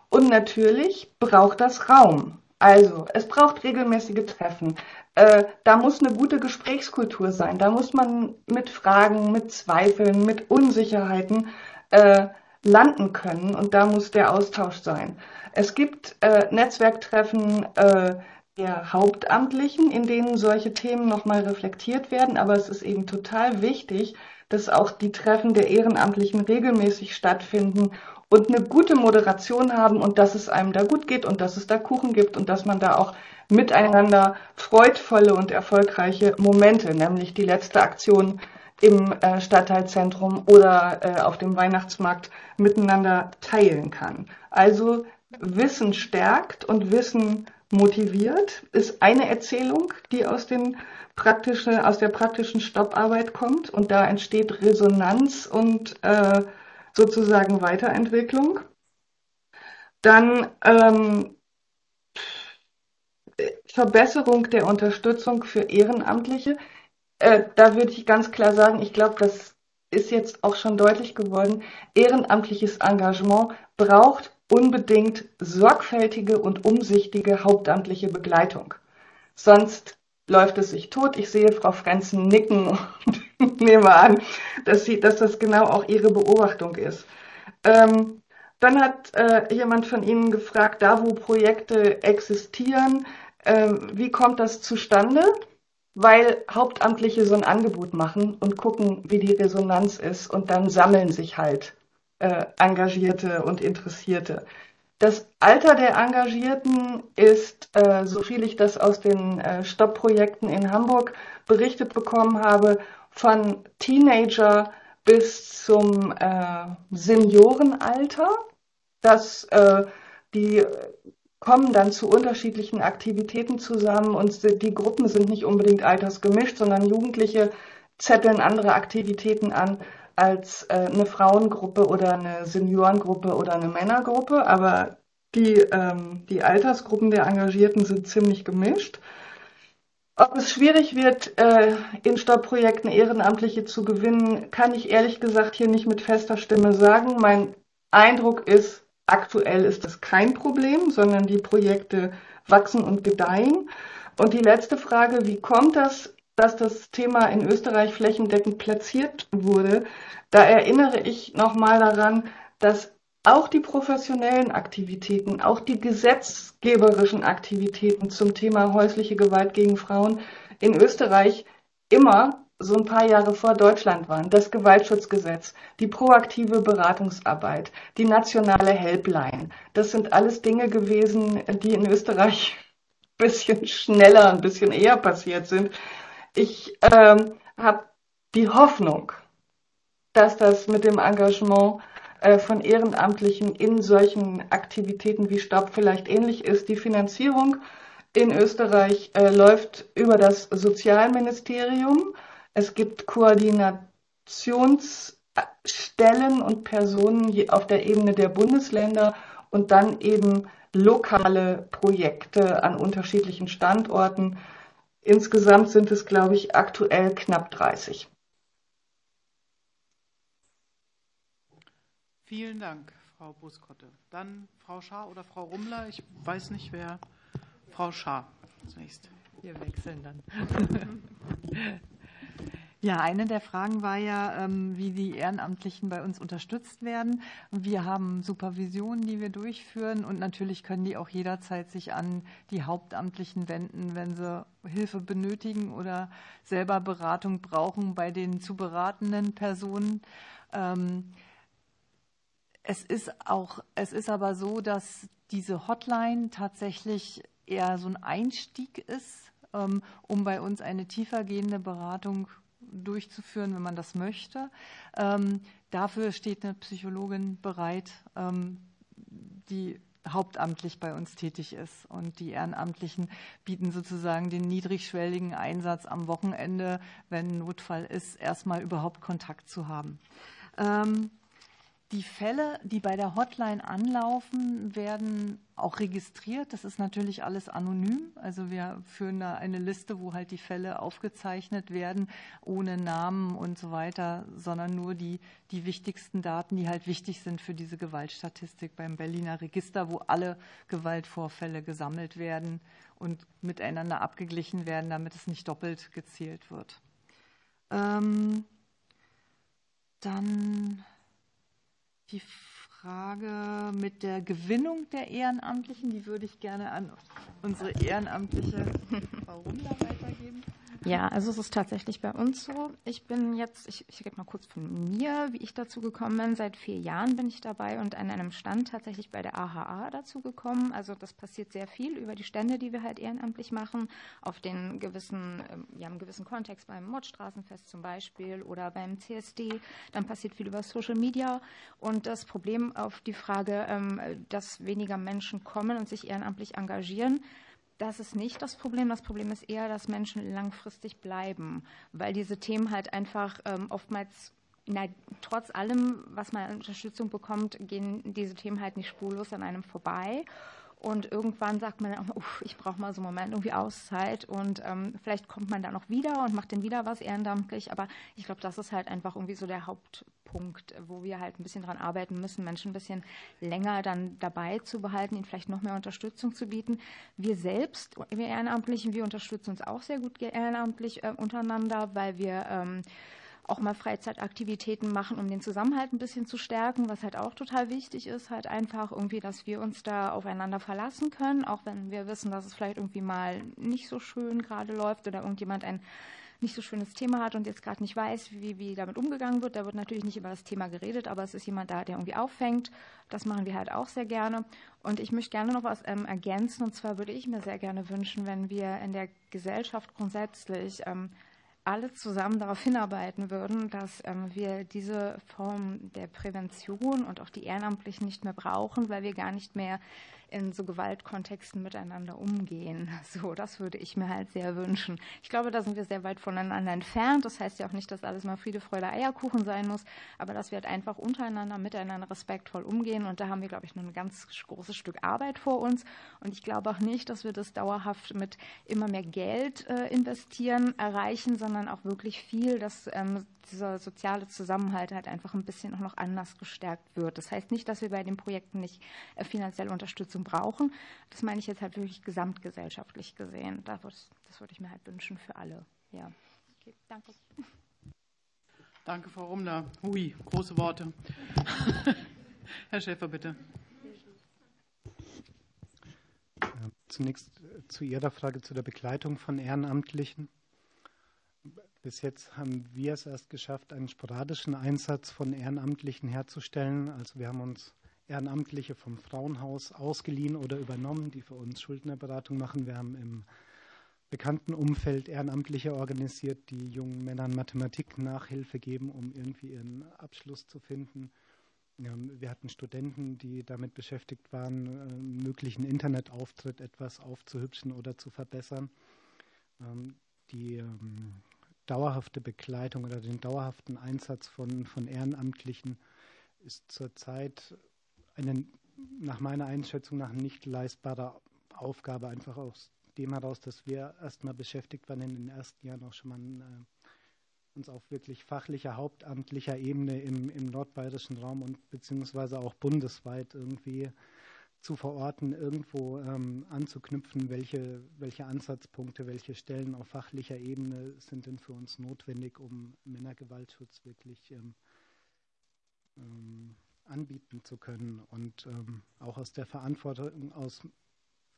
S2: Und natürlich braucht das Raum. Also, es braucht regelmäßige Treffen. Äh, da muss eine gute Gesprächskultur sein. Da muss man mit Fragen, mit Zweifeln, mit Unsicherheiten äh, landen können. Und da muss der Austausch sein. Es gibt äh, Netzwerktreffen, äh, der Hauptamtlichen, in denen solche Themen nochmal reflektiert werden. Aber es ist eben total wichtig, dass auch die Treffen der Ehrenamtlichen regelmäßig stattfinden und eine gute Moderation haben und dass es einem da gut geht und dass es da Kuchen gibt und dass man da auch miteinander freudvolle und erfolgreiche Momente, nämlich die letzte Aktion im äh, Stadtteilzentrum oder äh, auf dem Weihnachtsmarkt miteinander teilen kann. Also Wissen stärkt und Wissen motiviert, ist eine Erzählung, die aus, den praktische, aus der praktischen Stopparbeit kommt und da entsteht Resonanz und äh, sozusagen Weiterentwicklung. Dann ähm, Verbesserung der Unterstützung für Ehrenamtliche. Äh, da würde ich ganz klar sagen, ich glaube, das ist jetzt auch schon deutlich geworden. Ehrenamtliches Engagement braucht unbedingt sorgfältige und umsichtige hauptamtliche Begleitung. Sonst läuft es sich tot. Ich sehe Frau Frenzen nicken und nehme an, dass, sie, dass das genau auch ihre Beobachtung ist. Ähm, dann hat äh, jemand von Ihnen gefragt, da wo Projekte existieren, äh, wie kommt das zustande? Weil Hauptamtliche so ein Angebot machen und gucken, wie die Resonanz ist und dann sammeln sich halt äh, Engagierte und Interessierte. Das Alter der Engagierten ist, äh, so ich das aus den äh, Stoppprojekten in Hamburg berichtet bekommen habe, von Teenager bis zum äh, Seniorenalter, dass äh, die kommen dann zu unterschiedlichen Aktivitäten zusammen und die Gruppen sind nicht unbedingt altersgemischt, sondern Jugendliche zetteln andere Aktivitäten an als äh, eine Frauengruppe oder eine Seniorengruppe oder eine Männergruppe, aber die, ähm, die Altersgruppen der Engagierten sind ziemlich gemischt. Ob es schwierig wird, äh, in Stopprojekten Ehrenamtliche zu gewinnen, kann ich ehrlich gesagt hier nicht mit fester Stimme sagen. Mein Eindruck ist, aktuell ist das kein Problem, sondern die Projekte wachsen und gedeihen. Und die letzte Frage, wie kommt das, dass das Thema in Österreich flächendeckend platziert wurde? Da erinnere ich nochmal daran, dass auch die professionellen Aktivitäten, auch die gesetzgeberischen Aktivitäten zum Thema häusliche Gewalt gegen Frauen in Österreich immer so ein paar Jahre vor Deutschland waren. Das Gewaltschutzgesetz, die proaktive Beratungsarbeit, die nationale Helpline. Das sind alles Dinge gewesen, die in Österreich ein bisschen schneller, ein bisschen eher passiert sind. Ich ähm, habe die Hoffnung, dass das mit dem Engagement äh, von Ehrenamtlichen in solchen Aktivitäten wie Stab vielleicht ähnlich ist. Die Finanzierung in Österreich äh, läuft über das Sozialministerium. Es gibt Koordinationsstellen und Personen auf der Ebene der Bundesländer und dann eben lokale Projekte an unterschiedlichen Standorten. Insgesamt sind es, glaube ich, aktuell knapp 30.
S1: Vielen Dank, Frau Buskotte. Dann Frau Schaar oder Frau Rummler. Ich weiß nicht, wer. Frau Schaar zunächst.
S5: Wir wechseln dann. Ja, eine der Fragen war ja, ähm, wie die Ehrenamtlichen bei uns unterstützt werden. Wir haben Supervisionen, die wir durchführen und natürlich können die auch jederzeit sich an die Hauptamtlichen wenden, wenn sie Hilfe benötigen oder selber Beratung brauchen bei den zu beratenden Personen. Ähm, es ist auch, es ist aber so, dass diese Hotline tatsächlich eher so ein Einstieg ist, ähm, um bei uns eine tiefergehende Beratung durchzuführen, wenn man das möchte. Ähm, dafür steht eine Psychologin bereit, ähm, die hauptamtlich bei uns tätig ist. Und die Ehrenamtlichen bieten sozusagen den niedrigschwelligen Einsatz am Wochenende, wenn Notfall ist, erstmal überhaupt Kontakt zu haben. Die Fälle, die bei der Hotline anlaufen, werden auch registriert. Das ist natürlich alles anonym. Also wir führen da eine Liste, wo halt die Fälle aufgezeichnet werden, ohne Namen und so weiter, sondern nur die, die wichtigsten Daten, die halt wichtig sind für diese Gewaltstatistik beim Berliner Register, wo alle Gewaltvorfälle gesammelt werden und miteinander abgeglichen werden, damit es nicht doppelt gezählt wird. Ähm, dann die Frage mit der Gewinnung der Ehrenamtlichen, die würde ich gerne an unsere ehrenamtliche Frau Runder weitergeben.
S6: Ja, also es ist tatsächlich bei uns so. Ich bin jetzt, ich, ich rede mal kurz von mir, wie ich dazu gekommen bin. Seit vier Jahren bin ich dabei und an einem Stand tatsächlich bei der AHA dazu gekommen. Also das passiert sehr viel über die Stände, die wir halt ehrenamtlich machen, auf den gewissen, ähm, ja, im gewissen Kontext beim Mordstraßenfest zum Beispiel oder beim CSD. Dann passiert viel über Social Media und das Problem auf die Frage, ähm, dass weniger Menschen kommen und sich ehrenamtlich engagieren, das ist nicht das Problem. Das Problem ist eher, dass Menschen langfristig bleiben, weil diese Themen halt einfach ähm, oftmals, na, trotz allem, was man an Unterstützung bekommt, gehen diese Themen halt nicht spurlos an einem vorbei. Und irgendwann sagt man, uff, ich brauche mal so einen Moment irgendwie Auszeit und ähm, vielleicht kommt man da noch wieder und macht dann wieder was ehrenamtlich. Aber ich glaube, das ist halt einfach irgendwie so der Hauptpunkt, wo wir halt ein bisschen dran arbeiten müssen, Menschen ein bisschen länger dann dabei zu behalten, ihnen vielleicht noch mehr Unterstützung zu bieten. Wir selbst, wir Ehrenamtlichen, wir unterstützen uns auch sehr gut ehrenamtlich äh, untereinander, weil wir ähm, auch mal Freizeitaktivitäten machen, um den Zusammenhalt ein bisschen zu stärken, was halt auch total wichtig ist, halt einfach irgendwie, dass wir uns da aufeinander verlassen können, auch wenn wir wissen, dass es vielleicht irgendwie mal nicht so schön gerade läuft oder irgendjemand ein nicht so schönes Thema hat und jetzt gerade nicht weiß, wie, wie damit umgegangen wird. Da wird natürlich nicht über das Thema geredet, aber es ist jemand da, der irgendwie auffängt. Das machen wir halt auch sehr gerne. Und ich möchte gerne noch was ähm, ergänzen. Und zwar würde ich mir sehr gerne wünschen, wenn wir in der Gesellschaft grundsätzlich ähm, alle zusammen darauf hinarbeiten würden, dass ähm, wir diese Form der Prävention und auch die Ehrenamtlichen nicht mehr brauchen, weil wir gar nicht mehr in so Gewaltkontexten miteinander umgehen. So, das würde ich mir halt sehr wünschen. Ich glaube, da sind wir sehr weit voneinander entfernt. Das heißt ja auch nicht, dass alles mal Friede, Freude, Eierkuchen sein muss, aber dass wir halt einfach untereinander miteinander respektvoll umgehen. Und da haben wir, glaube ich, noch ein ganz großes Stück Arbeit vor uns. Und ich glaube auch nicht, dass wir das dauerhaft mit immer mehr Geld äh, investieren erreichen, sondern auch wirklich viel, dass ähm, dieser soziale Zusammenhalt halt einfach ein bisschen auch noch anders gestärkt wird. Das heißt nicht, dass wir bei den Projekten nicht äh, finanzielle Unterstützung brauchen. Das meine ich jetzt halt wirklich gesamtgesellschaftlich gesehen. Das, das würde ich mir halt wünschen für alle. Ja. Okay, danke.
S1: Danke, Frau Rumler. Hui, große Worte. Herr Schäfer, bitte.
S7: Zunächst äh, zu Ihrer Frage zu der Begleitung von Ehrenamtlichen. Bis jetzt haben wir es erst geschafft, einen sporadischen Einsatz von Ehrenamtlichen herzustellen. Also wir haben uns Ehrenamtliche vom Frauenhaus ausgeliehen oder übernommen, die für uns Schuldnerberatung machen. Wir haben im bekannten Umfeld Ehrenamtliche organisiert, die jungen Männern Mathematik Nachhilfe geben, um irgendwie ihren Abschluss zu finden. Wir hatten Studenten, die damit beschäftigt waren, einen möglichen Internetauftritt etwas aufzuhübschen oder zu verbessern. Ähm, die ähm, dauerhafte Begleitung oder den dauerhaften Einsatz von, von Ehrenamtlichen ist zurzeit eine nach meiner Einschätzung nach nicht leistbare Aufgabe, einfach aus dem heraus, dass wir erstmal beschäftigt waren in den ersten Jahren auch schon mal äh, uns auf wirklich fachlicher, hauptamtlicher Ebene im, im nordbayerischen Raum und beziehungsweise auch bundesweit irgendwie zu verorten, irgendwo ähm, anzuknüpfen, welche, welche Ansatzpunkte, welche Stellen auf fachlicher Ebene sind denn für uns notwendig, um Männergewaltschutz wirklich ähm, ähm, anbieten zu können. Und ähm, auch aus der Verantwortung aus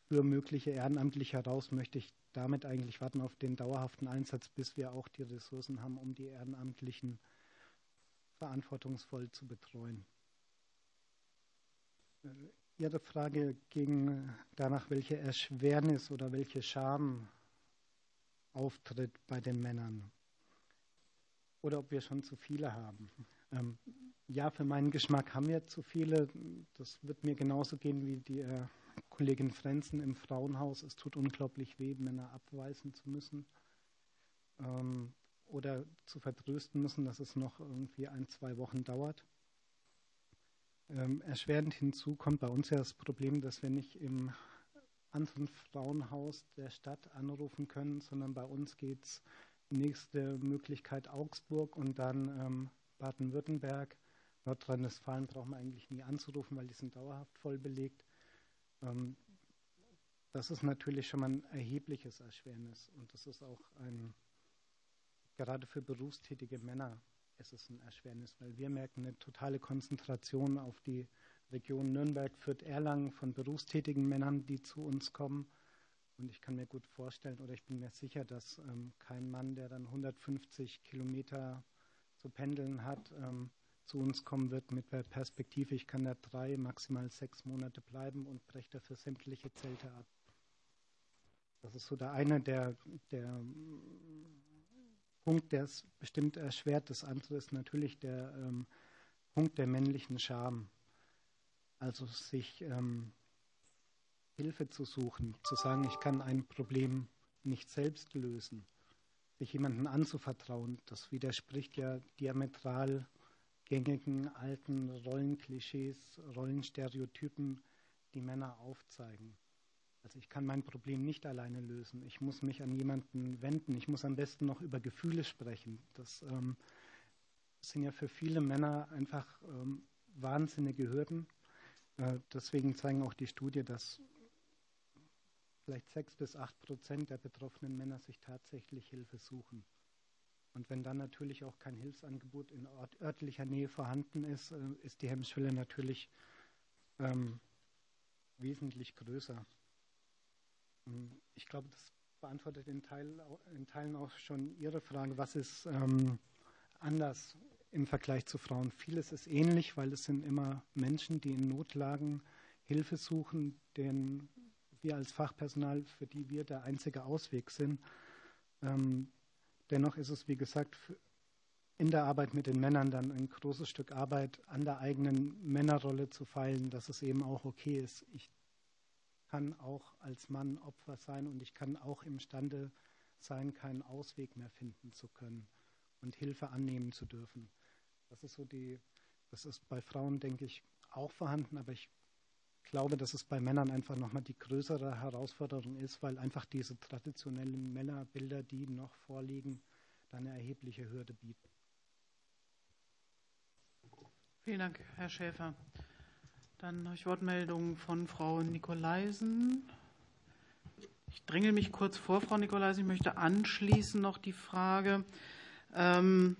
S7: für mögliche Ehrenamtliche heraus möchte ich damit eigentlich warten auf den dauerhaften Einsatz, bis wir auch die Ressourcen haben, um die Ehrenamtlichen verantwortungsvoll zu betreuen. Ihre Frage ging danach, welche Erschwernis oder welche Scham auftritt bei den Männern. Oder ob wir schon zu viele haben. Ähm, ja, für meinen Geschmack haben wir zu viele. Das wird mir genauso gehen wie die äh, Kollegin Frenzen im Frauenhaus. Es tut unglaublich weh, Männer abweisen zu müssen. Ähm, oder zu vertrösten müssen, dass es noch irgendwie ein, zwei Wochen dauert. Ähm, erschwerend hinzu kommt bei uns ja das Problem, dass wir nicht im anderen Frauenhaus der Stadt anrufen können, sondern bei uns geht es nächste Möglichkeit Augsburg und dann ähm, Baden-Württemberg. Nordrhein-Westfalen brauchen wir eigentlich nie anzurufen, weil die sind dauerhaft voll belegt. Ähm, das ist natürlich schon mal ein erhebliches Erschwernis und das ist auch ein, gerade für berufstätige Männer ist es ein Erschwernis, weil wir merken eine totale Konzentration auf die Region Nürnberg, Fürth, Erlangen von berufstätigen Männern, die zu uns kommen. Und ich kann mir gut vorstellen oder ich bin mir sicher, dass ähm, kein Mann, der dann 150 Kilometer zu pendeln hat, ähm, zu uns kommen wird mit der Perspektive, ich kann da drei, maximal sechs Monate bleiben und breche dafür sämtliche Zelte ab. Das ist so der eine der, der Punkt, der es bestimmt erschwert. Das andere ist natürlich der ähm, Punkt der männlichen Scham. Also sich ähm, Hilfe zu suchen, zu sagen, ich kann ein Problem nicht selbst lösen, sich jemanden anzuvertrauen, das widerspricht ja diametral gängigen alten Rollenklischees, Rollenstereotypen, die Männer aufzeigen. Also ich kann mein Problem nicht alleine lösen. Ich muss mich an jemanden wenden. Ich muss am besten noch über Gefühle sprechen. Das ähm, sind ja für viele Männer einfach ähm, wahnsinnige Hürden. Äh, deswegen zeigen auch die Studie, dass vielleicht sechs bis acht Prozent der betroffenen Männer sich tatsächlich Hilfe suchen. Und wenn dann natürlich auch kein Hilfsangebot in ort, örtlicher Nähe vorhanden ist, äh, ist die Hemmschwelle natürlich ähm, wesentlich größer. Ähm, ich glaube, das beantwortet in, Teil, in, Teilen auch schon Ihre Frage, was ist ähm, anders im Vergleich zu Frauen. Vieles ist ähnlich, weil es sind immer Menschen, die in Notlagen Hilfe suchen, denen wir als Fachpersonal, für die wir der einzige Ausweg sind. Ähm, dennoch ist es, wie gesagt, in der Arbeit mit den Männern dann ein großes Stück Arbeit an der eigenen Männerrolle zu feilen, dass es eben auch okay ist. Ich kann auch als Mann Opfer sein und ich kann auch imstande sein, keinen Ausweg mehr finden zu können und Hilfe annehmen zu dürfen. Das ist so die, das ist bei Frauen, denke ich, auch vorhanden, aber ich glaube, dass es bei Männern einfach nochmal die größere Herausforderung ist, weil einfach diese traditionellen Männerbilder, die noch vorliegen, dann eine erhebliche Hürde bieten.
S1: Vielen Dank, Herr Schäfer. Dann habe ich Wortmeldungen von Frau Nikolaisen. Ich dränge mich kurz vor, Frau Nikolaisen. Ich möchte anschließen noch die Frage. Ähm,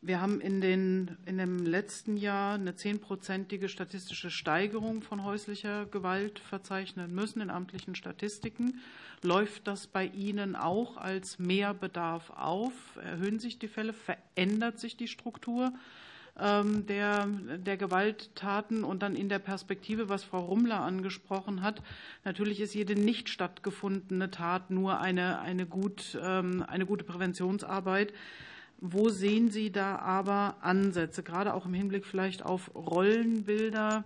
S1: wir haben in, den, in dem letzten Jahr eine zehnprozentige statistische Steigerung von häuslicher Gewalt verzeichnen müssen in amtlichen Statistiken. Läuft das bei Ihnen auch als Mehrbedarf auf? Erhöhen sich die Fälle? Verändert sich die Struktur? Ähm, der, der Gewalttaten und dann in der Perspektive, was Frau Rummler angesprochen hat. Natürlich ist jede nicht stattgefundene Tat nur eine, eine, gut, ähm, eine gute Präventionsarbeit. Wo sehen Sie da aber Ansätze, gerade auch im Hinblick vielleicht auf Rollenbilder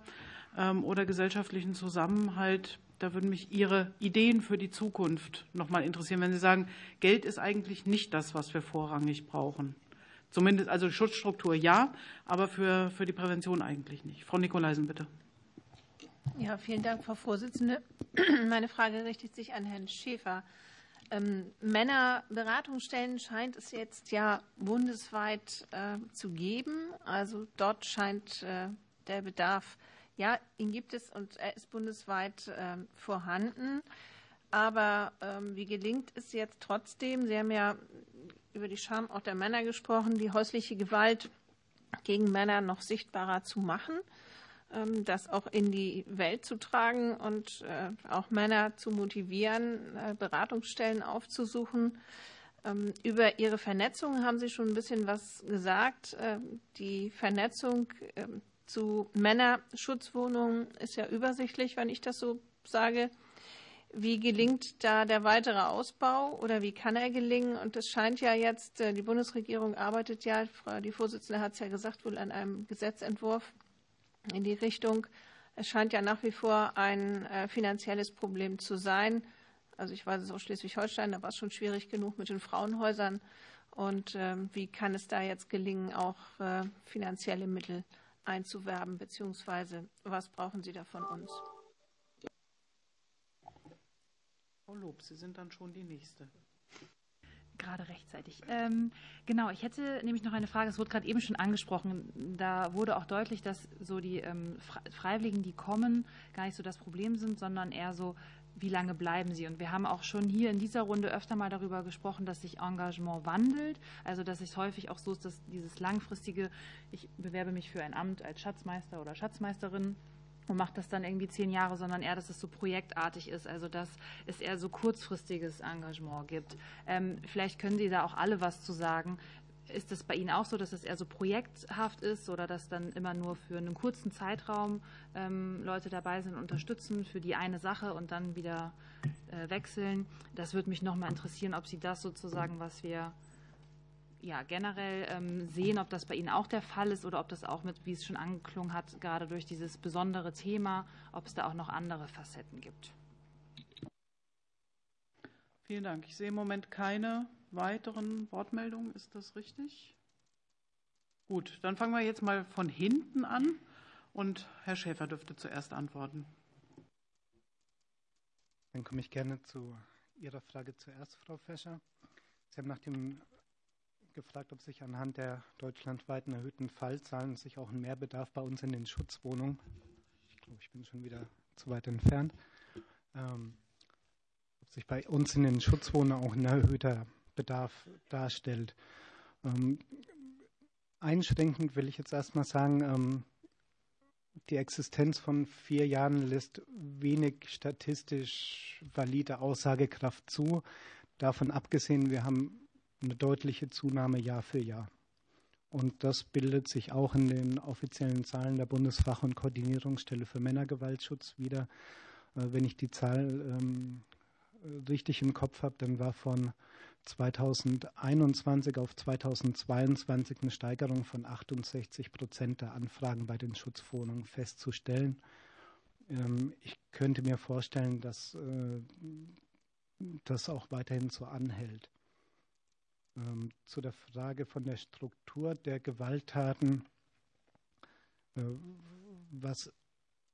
S1: ähm, oder gesellschaftlichen Zusammenhalt? Da würden mich Ihre Ideen für die Zukunft noch mal interessieren, wenn Sie sagen, Geld ist eigentlich nicht das, was wir vorrangig brauchen. Zumindest, also Schutzstruktur ja, aber für, für die Prävention eigentlich nicht. Frau Nikolaisen, bitte.
S13: Ja, vielen Dank, Frau Vorsitzende. Meine Frage richtet sich an Herrn Schäfer. Ähm, Männerberatungsstellen scheint es jetzt ja bundesweit äh, zu geben. Also dort scheint äh, der Bedarf, ja, ihn gibt es und er ist bundesweit äh, vorhanden. Aber ähm, wie gelingt es jetzt trotzdem? Sie haben ja über die Scham auch der Männer gesprochen, die häusliche Gewalt gegen Männer noch sichtbarer zu machen, ähm, das auch in die Welt zu tragen und äh, auch Männer zu motivieren, äh, Beratungsstellen aufzusuchen. Ähm, über Ihre Vernetzung haben Sie schon ein bisschen was gesagt. Die Vernetzung zu Männerschutzwohnungen ist ja übersichtlich, wenn ich das so sage. Wie gelingt da der weitere Ausbau oder wie kann er gelingen? Und es scheint ja jetzt, äh, die Bundesregierung arbeitet ja, die Vorsitzende hat es ja gesagt, wohl an einem Gesetzentwurf in die Richtung. Es scheint ja nach wie vor ein äh, finanzielles Problem zu sein. Also ich weiß es aus Schleswig-Holstein, da war es schon schwierig genug mit den Frauenhäusern. Und ähm, wie kann es da jetzt gelingen, auch äh, finanzielle Mittel einzuwerben, beziehungsweise was brauchen Sie da von uns?
S1: Frau Lob, Sie sind dann schon die Nächste.
S8: Gerade rechtzeitig. Ähm, genau, ich hätte nämlich noch eine Frage. Es wurde gerade eben schon angesprochen. Da wurde auch deutlich, dass so die ähm, Freiwilligen, die kommen, gar nicht so das Problem sind, sondern eher so, wie lange bleiben sie? Und wir haben auch schon hier in dieser Runde öfter mal darüber gesprochen, dass sich Engagement wandelt. Also dass es häufig auch so ist, dass dieses langfristige, ich bewerbe mich für ein Amt als Schatzmeister oder Schatzmeisterin und macht das dann irgendwie zehn Jahre, sondern eher, dass es so projektartig ist, also dass es eher so kurzfristiges Engagement gibt. Ähm, vielleicht können Sie da auch alle was zu sagen. Ist es bei Ihnen auch so, dass es eher so projekthaft ist oder dass dann immer nur für einen kurzen Zeitraum ähm, Leute dabei sind, unterstützen für die eine Sache und dann wieder äh, wechseln? Das würde mich nochmal interessieren, ob Sie das sozusagen, was wir ja, generell ähm, sehen, ob das bei Ihnen auch der Fall ist oder ob das auch mit, wie es schon angeklungen hat, gerade durch dieses besondere Thema, ob es da auch noch andere Facetten gibt.
S1: Vielen Dank. Ich sehe im Moment keine weiteren Wortmeldungen. Ist das richtig? Gut, dann fangen wir jetzt mal von hinten an und Herr Schäfer dürfte zuerst antworten.
S7: Dann komme ich gerne zu Ihrer Frage zuerst, Frau Fescher. Sie haben nach dem gefragt, ob sich anhand der deutschlandweiten erhöhten Fallzahlen sich auch ein Mehrbedarf bei uns in den Schutzwohnungen, ich glaube, ich bin schon wieder zu weit entfernt, ähm, ob sich bei uns in den Schutzwohnungen auch ein erhöhter Bedarf darstellt. Ähm, einschränkend will ich jetzt erstmal sagen, ähm, die Existenz von vier Jahren lässt wenig statistisch valide Aussagekraft zu. Davon abgesehen, wir haben eine deutliche Zunahme Jahr für Jahr. Und das bildet sich auch in den offiziellen Zahlen der Bundesfach- und Koordinierungsstelle für Männergewaltschutz wieder. Äh, wenn ich die Zahl ähm, richtig im Kopf habe, dann war von 2021 auf 2022 eine Steigerung von 68 Prozent der Anfragen bei den Schutzwohnungen festzustellen. Ähm, ich könnte mir vorstellen, dass äh, das auch weiterhin so anhält. Ähm, zu der Frage von der Struktur der Gewalttaten, äh, was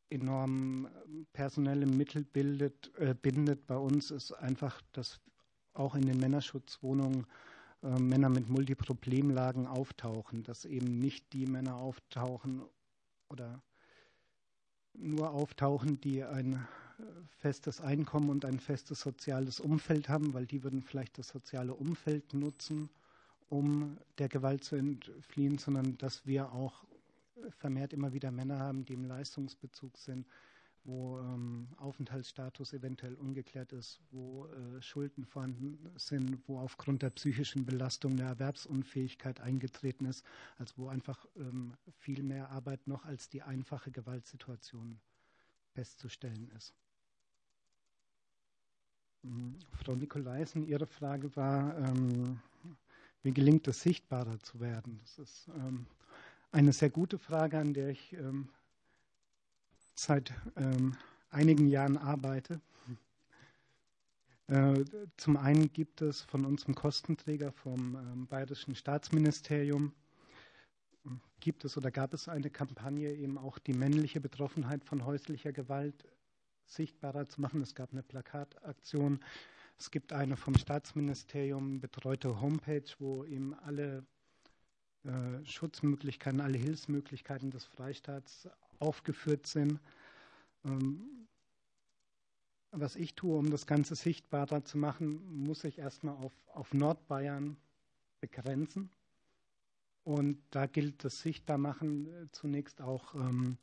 S7: enorm personelle Mittel bildet, äh, bindet bei uns, ist einfach, dass auch in den Männerschutzwohnungen äh, Männer mit Multiproblemlagen auftauchen, dass eben nicht die Männer auftauchen oder nur auftauchen, die ein festes Einkommen und ein festes soziales Umfeld haben, weil die würden vielleicht das soziale Umfeld nutzen, um der Gewalt zu entfliehen, sondern dass wir auch vermehrt immer wieder Männer haben, die im Leistungsbezug sind, wo ähm, Aufenthaltsstatus eventuell ungeklärt ist, wo äh, Schulden vorhanden sind, wo aufgrund der psychischen Belastung eine Erwerbsunfähigkeit eingetreten ist, also wo einfach ähm, viel mehr Arbeit noch als die einfache Gewaltsituation festzustellen ist. Frau Nikolaisen, Ihre Frage war, ähm, wie gelingt es, sichtbarer zu werden? Das ist ähm, eine sehr gute Frage, an der ich ähm, seit einigen Jahren arbeite. Äh, zum einen gibt es von unserem Kostenträger, vom Bayerischen Staatsministerium, gibt es oder gab es eine Kampagne, eben auch die männliche Betroffenheit von häuslicher Gewalt sichtbarer zu machen. Es gab eine Plakataktion. Es gibt eine vom Staatsministerium betreute Homepage, wo eben alle äh, Schutzmöglichkeiten, alle Hilfsmöglichkeiten des Freistaats aufgeführt sind. Ähm, was ich tue, um das Ganze sichtbarer zu machen, muss ich erstmal auf, auf Nordbayern begrenzen. Und da gilt das Sichtbarmachen äh, zunächst auch ähm,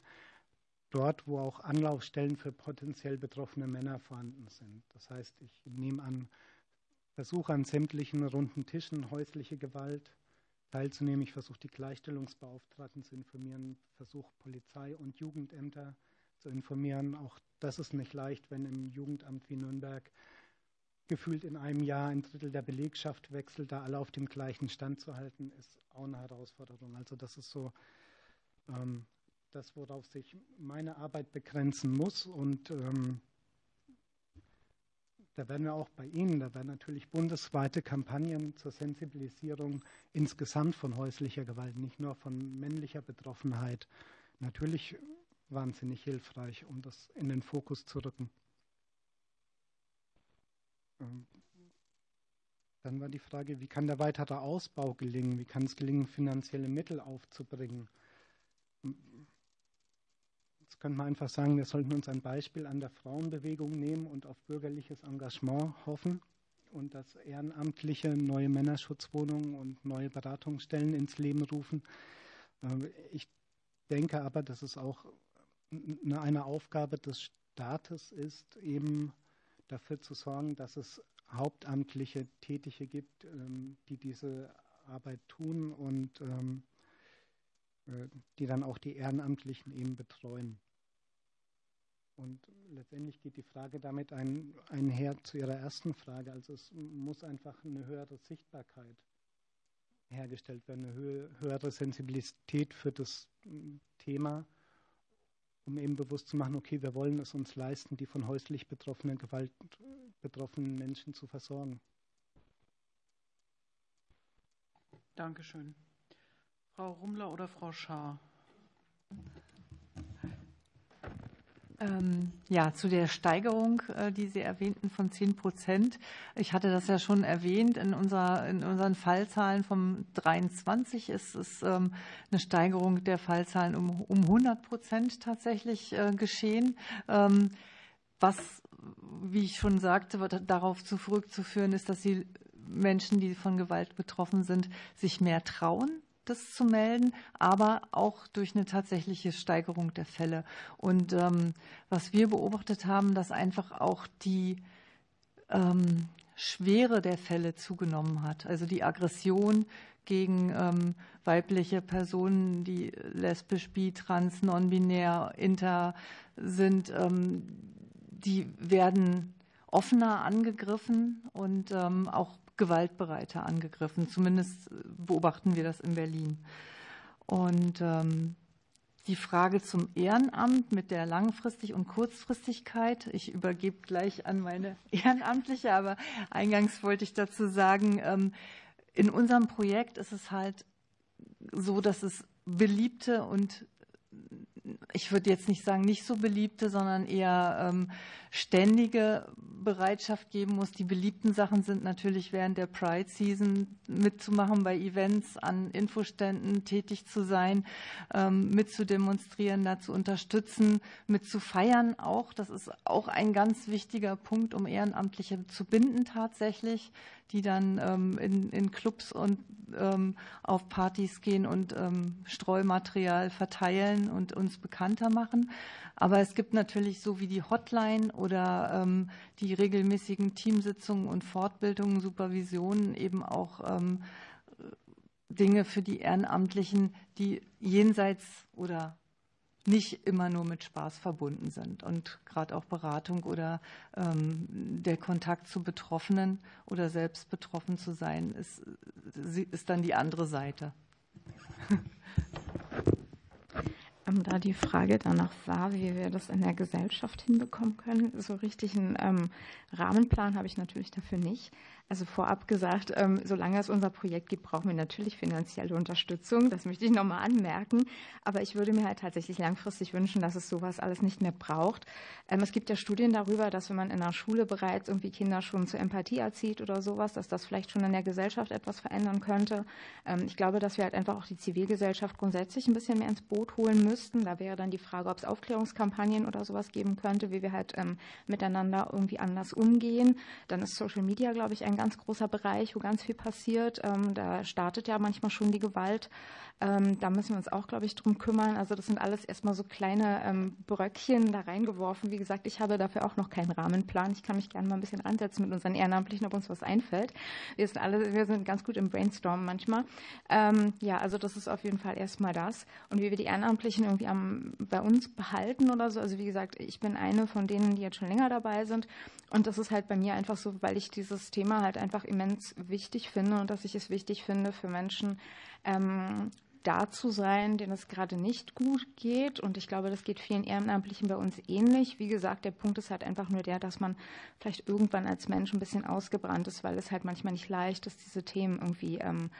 S7: dort, wo auch Anlaufstellen für potenziell betroffene Männer vorhanden sind. Das heißt, ich nehme an, versuche an sämtlichen runden Tischen häusliche Gewalt teilzunehmen. Ich versuche die Gleichstellungsbeauftragten zu informieren, versuche Polizei und Jugendämter zu informieren. Auch das ist nicht leicht, wenn im Jugendamt wie Nürnberg gefühlt in einem Jahr ein Drittel der Belegschaft wechselt, da alle auf dem gleichen Stand zu halten, ist auch eine Herausforderung. Also das ist so ähm, das, worauf sich meine Arbeit begrenzen muss. Und ähm, da werden wir auch bei Ihnen, da werden natürlich bundesweite Kampagnen zur Sensibilisierung insgesamt von häuslicher Gewalt, nicht nur von männlicher Betroffenheit, natürlich wahnsinnig hilfreich, um das in den Fokus zu rücken. Ähm, dann war die Frage, wie kann der weitere Ausbau gelingen? Wie kann es gelingen, finanzielle Mittel aufzubringen? Könnte man einfach sagen, wir sollten uns ein Beispiel an der Frauenbewegung nehmen und auf bürgerliches Engagement hoffen und dass Ehrenamtliche neue Männerschutzwohnungen und neue Beratungsstellen ins Leben rufen. Ähm, ich denke aber, dass es auch eine Aufgabe des Staates ist, eben dafür zu sorgen, dass es hauptamtliche Tätige gibt, ähm, die diese Arbeit tun und ähm, äh, die dann auch die Ehrenamtlichen eben betreuen. Und letztendlich geht die Frage damit ein, einher zu Ihrer ersten Frage. Also es muss einfach eine höhere Sichtbarkeit hergestellt werden, eine höhere Sensibilität für das Thema, um eben bewusst zu machen, okay, wir wollen es uns leisten, die von häuslich betroffenen Gewalt betroffenen Menschen zu versorgen.
S1: Dankeschön. Frau Rummler oder Frau Schaar?
S5: Ähm, ja, zu der Steigerung, äh, die Sie erwähnten von 10 Prozent. Ich hatte das ja schon erwähnt. In, unserer, in unseren Fallzahlen vom 23 ist es ähm, eine Steigerung der Fallzahlen um, um 100 Prozent tatsächlich äh, geschehen. Ähm, was, wie ich schon sagte, darauf zurückzuführen ist, dass die Menschen, die von Gewalt betroffen sind, sich mehr trauen, das zu melden, aber auch durch eine tatsächliche Steigerung der Fälle. Und ähm, was wir beobachtet haben, dass einfach auch die ähm, Schwere der Fälle zugenommen hat. Also die Aggression gegen ähm, weibliche Personen, die lesbisch, bi, trans, non-binär, inter sind, ähm, die werden offener angegriffen und ähm, auch gewaltbereiter angegriffen. Zumindest beobachten wir das in Berlin. Und ähm, die Frage zum Ehrenamt mit der Langfristig- und Kurzfristigkeit. Ich übergebe gleich an meine Ehrenamtliche, aber eingangs wollte ich dazu sagen, ähm, in unserem Projekt ist es halt so, dass es beliebte und ich würde jetzt nicht sagen nicht so beliebte, sondern eher ähm, ständige Bereitschaft geben muss. Die beliebten Sachen sind natürlich während der Pride Season mitzumachen bei Events, an Infoständen tätig zu sein, ähm, mitzudemonstrieren, da zu unterstützen, mitzufeiern auch. Das ist auch ein ganz wichtiger Punkt, um Ehrenamtliche zu binden tatsächlich die dann ähm, in, in Clubs und ähm, auf Partys gehen und ähm, Streumaterial verteilen und uns bekannter machen. Aber es gibt natürlich so wie die Hotline oder ähm, die regelmäßigen Teamsitzungen und Fortbildungen, Supervisionen eben auch ähm, Dinge für die Ehrenamtlichen, die jenseits oder nicht immer nur mit Spaß verbunden sind. Und gerade auch Beratung oder ähm, der Kontakt zu Betroffenen oder selbst betroffen zu sein, ist, ist dann die andere Seite.
S6: Da die Frage danach war, wie wir das in der Gesellschaft hinbekommen können, so richtig einen ähm, Rahmenplan habe ich natürlich dafür nicht. Also vorab gesagt, ähm, solange es unser Projekt gibt, brauchen wir natürlich finanzielle Unterstützung. Das möchte ich nochmal anmerken. Aber ich würde mir halt tatsächlich langfristig wünschen, dass es sowas alles nicht mehr braucht. Ähm, es gibt ja Studien darüber, dass wenn man in der Schule bereits irgendwie Kinder schon zur Empathie erzieht oder sowas, dass das vielleicht schon in der Gesellschaft etwas verändern könnte. Ähm, ich glaube, dass wir halt einfach auch die Zivilgesellschaft grundsätzlich ein bisschen mehr ins Boot holen müssten. Da wäre dann die Frage, ob es Aufklärungskampagnen oder sowas geben könnte, wie wir halt miteinander irgendwie anders umgehen. Dann ist Social Media, glaube ich, ein ein ganz großer Bereich, wo ganz viel passiert. Ähm, da startet ja manchmal schon die Gewalt. Ähm, da müssen wir uns auch, glaube ich, drum kümmern. Also das sind alles erstmal so kleine ähm, Bröckchen da reingeworfen. Wie gesagt, ich habe dafür auch noch keinen Rahmenplan. Ich kann mich gerne mal ein bisschen ansetzen mit unseren Ehrenamtlichen, ob uns was einfällt. Wir sind alle, wir sind ganz gut im Brainstormen manchmal. ja, also das ist auf jeden Fall erstmal das. Und wie wir die Ehrenamtlichen irgendwie am, bei uns behalten oder so. Also wie gesagt, ich bin eine von denen, die jetzt schon länger dabei sind. Und das ist halt bei mir einfach so, weil ich dieses Thema halt einfach immens wichtig finde und dass ich es wichtig finde für Menschen, ähm, da zu sein, denen es gerade nicht gut geht. Und ich glaube, das geht vielen Ehrenamtlichen bei uns ähnlich. Wie gesagt, der Punkt ist halt einfach nur der, dass man vielleicht irgendwann als Mensch ein bisschen ausgebrannt ist, weil es halt manchmal nicht leicht ist, diese Themen irgendwie ähm,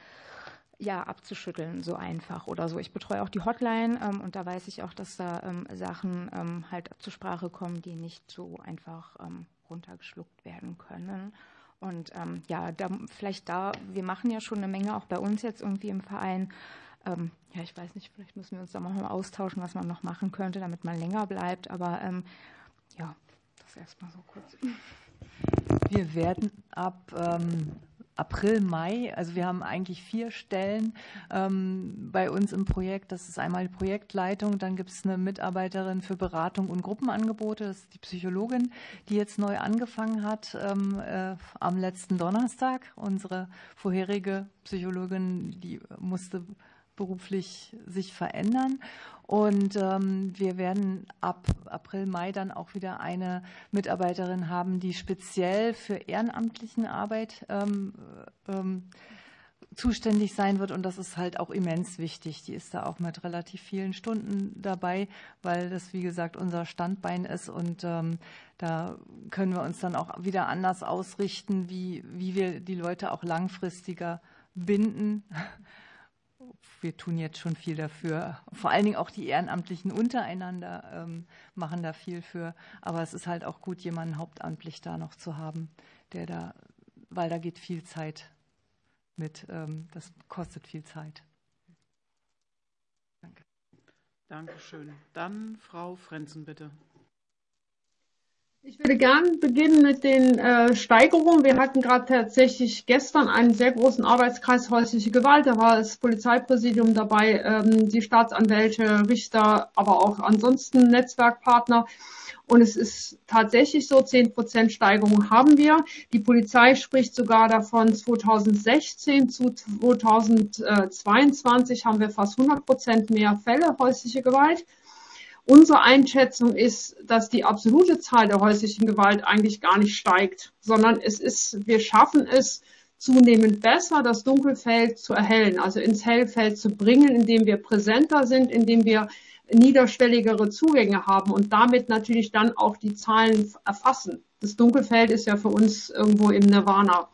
S6: ja, abzuschütteln, so einfach oder so. Ich betreue auch die Hotline ähm, und da weiß ich auch, dass da ähm, Sachen ähm, halt zur Sprache kommen, die nicht so einfach ähm, runtergeschluckt werden können. Und ähm, ja, da, vielleicht da, wir machen ja schon eine Menge auch bei uns jetzt irgendwie im Verein. Ähm, ja, ich weiß nicht, vielleicht müssen wir uns da mal austauschen, was man noch machen könnte, damit man länger bleibt. Aber ähm, ja, das erstmal so kurz.
S5: Wir werden ab ähm, April, Mai. Also wir haben eigentlich vier Stellen ähm, bei uns im Projekt. Das ist einmal die Projektleitung, dann gibt es eine Mitarbeiterin für Beratung und Gruppenangebote, das ist die Psychologin, die jetzt neu angefangen hat ähm, äh, am letzten Donnerstag. Unsere vorherige Psychologin, die musste beruflich sich verändern. Und ähm, wir werden ab April, Mai dann auch wieder eine Mitarbeiterin haben, die speziell für ehrenamtlichen Arbeit ähm, ähm, zuständig sein wird. Und das ist halt auch immens wichtig. Die ist da auch mit relativ vielen Stunden dabei, weil das, wie gesagt, unser Standbein ist. Und ähm, da können wir uns dann auch wieder anders ausrichten, wie, wie wir die Leute auch langfristiger binden wir tun jetzt schon viel dafür. Vor allen Dingen auch die Ehrenamtlichen untereinander ähm, machen da viel für. Aber es ist halt auch gut, jemanden hauptamtlich da noch zu haben, der da, weil da geht viel Zeit mit. Ähm, das kostet viel Zeit.
S1: Danke. Dankeschön. Dann Frau Frenzen, bitte.
S3: Ich würde gern beginnen mit den äh, Steigerungen. Wir hatten gerade tatsächlich gestern einen sehr großen Arbeitskreis häusliche Gewalt. Da war das Polizeipräsidium dabei, ähm, die Staatsanwälte, Richter, aber auch ansonsten Netzwerkpartner. Und es ist tatsächlich so, 10 Prozent Steigerung haben wir. Die Polizei spricht sogar davon, 2016 zu 2022 haben wir fast 100 Prozent mehr Fälle häusliche Gewalt. Unsere Einschätzung ist, dass die absolute Zahl der häuslichen Gewalt eigentlich gar nicht steigt, sondern es ist, wir schaffen es zunehmend besser, das Dunkelfeld zu erhellen, also ins Hellfeld zu bringen, indem wir präsenter sind, indem wir niederschwelligere Zugänge haben und damit natürlich dann auch die Zahlen erfassen. Das Dunkelfeld ist ja für uns irgendwo im Nirvana.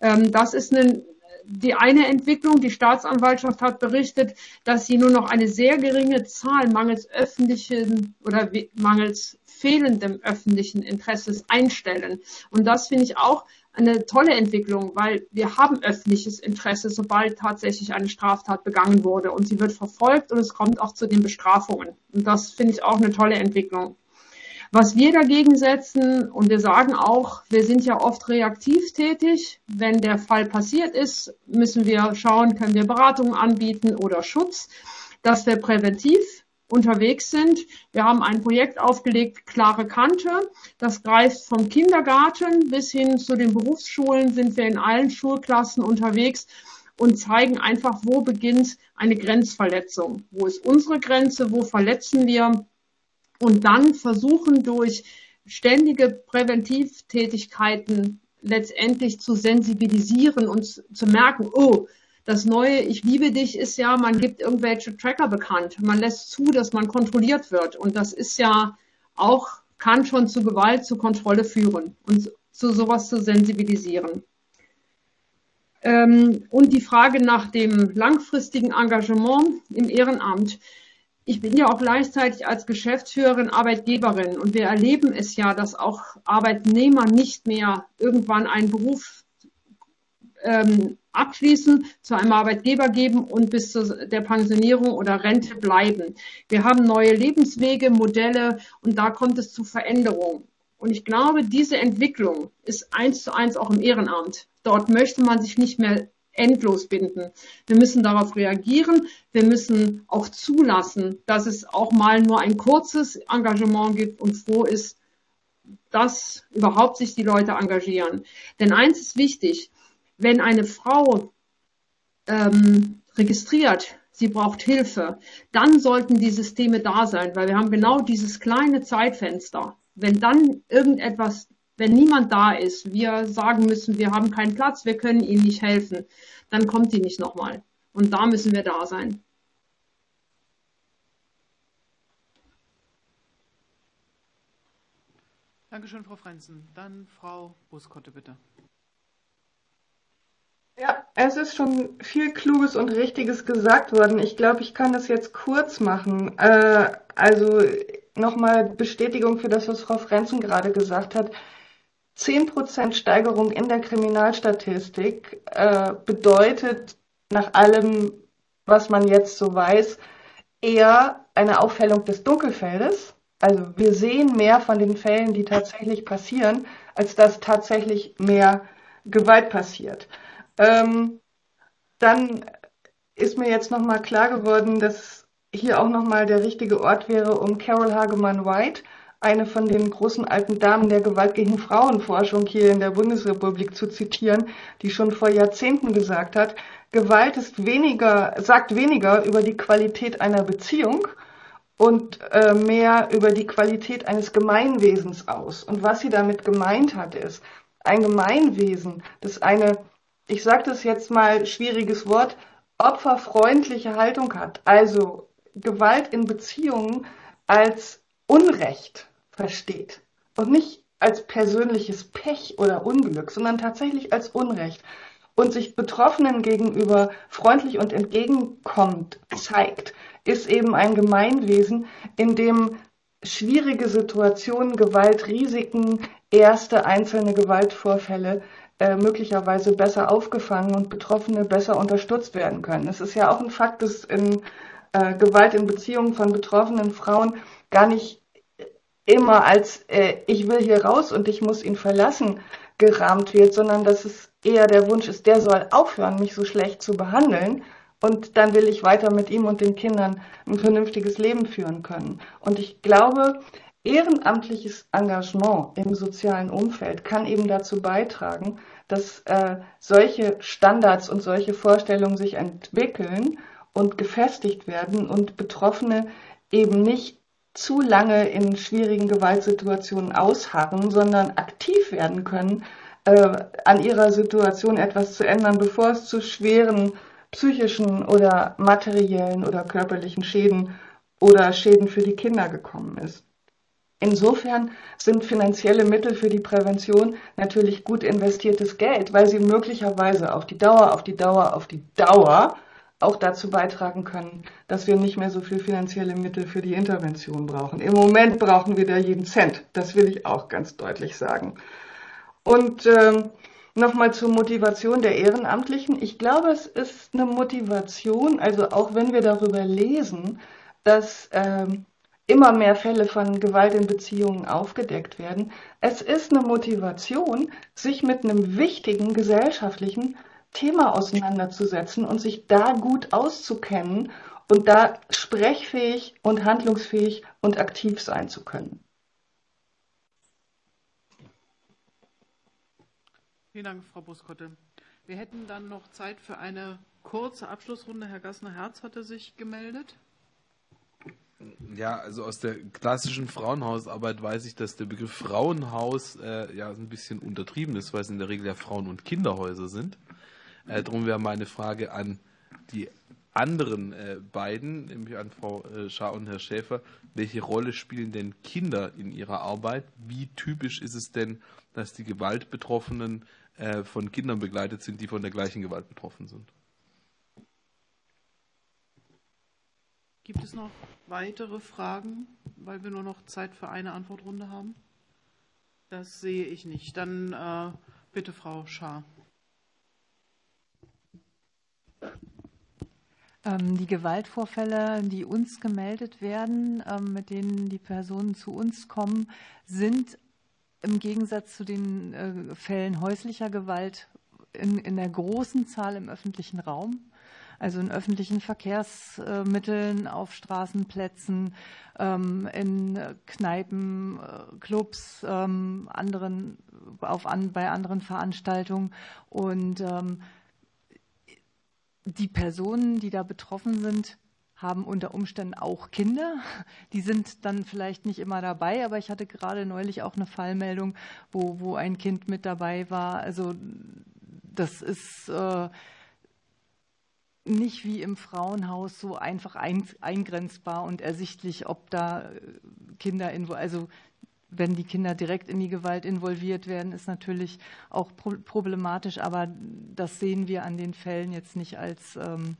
S3: Ähm, das ist eine, die eine Entwicklung. Die Staatsanwaltschaft hat berichtet, dass sie nur noch eine sehr geringe Zahl mangels öffentlichen oder mangels fehlendem öffentlichen Interesses einstellen. Und das finde ich auch eine tolle Entwicklung, weil wir haben öffentliches Interesse, sobald tatsächlich eine Straftat begangen wurde und sie wird verfolgt und es kommt auch zu den Bestrafungen. Und das finde ich auch eine tolle Entwicklung. Was wir dagegen setzen, und wir sagen auch, wir sind ja oft reaktiv tätig. Wenn der Fall passiert ist, müssen wir schauen, können wir Beratungen anbieten oder Schutz, dass wir präventiv unterwegs sind. Wir haben ein Projekt aufgelegt, klare Kante. Das greift vom Kindergarten bis hin zu den Berufsschulen, sind wir in allen Schulklassen unterwegs und zeigen einfach, wo beginnt eine Grenzverletzung. Wo ist unsere Grenze? Wo verletzen wir? Und dann versuchen durch ständige Präventivtätigkeiten letztendlich zu sensibilisieren und zu merken, oh, das neue Ich liebe dich ist ja, man gibt irgendwelche Tracker bekannt. Man lässt zu, dass man kontrolliert wird. Und das ist ja auch, kann schon zu Gewalt, zu Kontrolle führen und zu sowas zu sensibilisieren. Ähm, und die Frage nach dem langfristigen Engagement im Ehrenamt. Ich bin ja auch gleichzeitig als Geschäftsführerin Arbeitgeberin und wir erleben es ja, dass auch Arbeitnehmer nicht mehr irgendwann einen Beruf ähm, abschließen, zu einem Arbeitgeber geben und bis zu der Pensionierung oder Rente bleiben. Wir haben neue Lebenswege, Modelle und da kommt es zu Veränderungen. Und ich glaube, diese Entwicklung ist eins zu eins auch im Ehrenamt. Dort möchte man sich nicht mehr endlos binden. Wir müssen darauf reagieren. Wir müssen auch zulassen, dass es auch mal nur ein kurzes Engagement gibt und froh ist, dass überhaupt sich die Leute engagieren. Denn eins ist wichtig, wenn eine Frau ähm, registriert, sie braucht Hilfe, dann sollten die Systeme da sein, weil wir haben genau dieses kleine Zeitfenster. Wenn dann irgendetwas, wenn niemand da ist, wir sagen müssen, wir haben keinen Platz, wir können ihnen nicht helfen, dann kommt die nicht nochmal. Und da müssen wir da sein.
S1: Dankeschön, Frau Frenzen. Dann Frau Buskotte, bitte.
S2: Ja, es ist schon viel Kluges und Richtiges gesagt worden. Ich glaube, ich kann das jetzt kurz machen. Äh, also nochmal Bestätigung für das, was Frau Frenzen gerade gesagt hat. 10% Steigerung in der Kriminalstatistik äh, bedeutet nach allem, was man jetzt so weiß, eher eine Aufhellung des Dunkelfeldes. Also wir sehen mehr von den Fällen, die tatsächlich passieren, als dass tatsächlich mehr Gewalt passiert. Ähm, dann ist mir jetzt nochmal klar geworden, dass hier auch nochmal der richtige Ort wäre, um Carol Hagemann White, eine von den großen alten Damen der Gewalt gegen Frauenforschung hier in der Bundesrepublik zu zitieren, die schon vor Jahrzehnten gesagt hat, Gewalt ist weniger, sagt weniger über die Qualität einer Beziehung und äh, mehr über die Qualität eines Gemeinwesens aus. Und was sie damit gemeint hat, ist, ein Gemeinwesen, das eine ich sage das jetzt mal schwieriges Wort, opferfreundliche Haltung hat, also Gewalt in Beziehungen als Unrecht versteht und nicht als persönliches Pech oder Unglück, sondern tatsächlich als Unrecht und sich Betroffenen gegenüber freundlich und entgegenkommend zeigt, ist eben ein Gemeinwesen, in dem schwierige Situationen, Gewaltrisiken, erste einzelne Gewaltvorfälle äh, möglicherweise besser aufgefangen und Betroffene besser unterstützt werden können. Es ist ja auch ein Fakt, dass in äh, Gewalt in Beziehungen von betroffenen Frauen gar nicht immer als äh, ich will hier raus und ich muss ihn verlassen gerahmt wird, sondern dass es eher der Wunsch ist, der soll aufhören, mich so schlecht zu behandeln und dann will ich weiter mit ihm und den Kindern ein vernünftiges Leben führen können. Und ich glaube, ehrenamtliches Engagement im sozialen Umfeld kann eben dazu beitragen, dass äh, solche Standards und solche Vorstellungen sich entwickeln und gefestigt werden und Betroffene eben nicht zu lange in schwierigen Gewaltsituationen ausharren, sondern aktiv werden können, äh, an ihrer Situation etwas zu ändern, bevor es zu schweren psychischen oder materiellen oder körperlichen Schäden oder Schäden für die Kinder gekommen ist. Insofern sind finanzielle Mittel für die Prävention natürlich gut investiertes Geld, weil sie möglicherweise auf die Dauer, auf die Dauer, auf die Dauer auch dazu beitragen können, dass wir nicht mehr so viel finanzielle Mittel für die Intervention brauchen. Im Moment brauchen wir da jeden Cent. Das will ich auch ganz deutlich sagen. Und ähm, Nochmal zur Motivation der Ehrenamtlichen. Ich glaube, es ist eine Motivation, also auch wenn wir darüber lesen, dass ähm, immer mehr Fälle von Gewalt in Beziehungen aufgedeckt werden. Es ist eine Motivation, sich mit einem wichtigen gesellschaftlichen Thema auseinanderzusetzen und sich da gut auszukennen und da sprechfähig und handlungsfähig und aktiv sein zu können.
S1: Vielen Dank, Frau Buskotte. Wir hätten dann noch Zeit für eine kurze Abschlussrunde. Herr Gassner-Herz hatte sich gemeldet.
S9: Ja, also aus der klassischen Frauenhausarbeit weiß ich, dass der Begriff Frauenhaus äh, ja ein bisschen untertrieben ist, weil es in der Regel ja Frauen- und Kinderhäuser sind. Äh, darum wäre meine Frage an die anderen äh, beiden, nämlich an Frau äh, Schaar und Herr Schäfer, welche Rolle spielen denn Kinder in ihrer Arbeit? Wie typisch ist es denn, dass die Gewaltbetroffenen äh, von Kindern begleitet sind, die von der gleichen Gewalt betroffen sind?
S1: Gibt es noch weitere Fragen, weil wir nur noch Zeit für eine Antwortrunde haben? Das sehe ich nicht. Dann bitte Frau Schaar.
S5: Die Gewaltvorfälle, die uns gemeldet werden, ähm, mit denen die Personen zu uns kommen, sind im Gegensatz zu den äh, Fällen häuslicher Gewalt in, in der großen Zahl im öffentlichen Raum also in öffentlichen Verkehrsmitteln, auf Straßenplätzen, ähm, in Kneipen, äh, Clubs, anderen, auf, bei anderen Veranstaltungen. Und die Personen, die da betroffen sind, haben unter Umständen auch Kinder. Die sind dann vielleicht nicht immer dabei, aber ich hatte gerade neulich auch eine Fallmeldung, wo, wo ein Kind mit dabei war. Also das ist äh, nicht wie im Frauenhaus so einfach ein, eingrenzbar und ersichtlich, ob da Kinder, also wenn die Kinder direkt in die Gewalt involviert werden, ist natürlich auch problematisch. Aber das sehen wir an den Fällen jetzt nicht als ähm,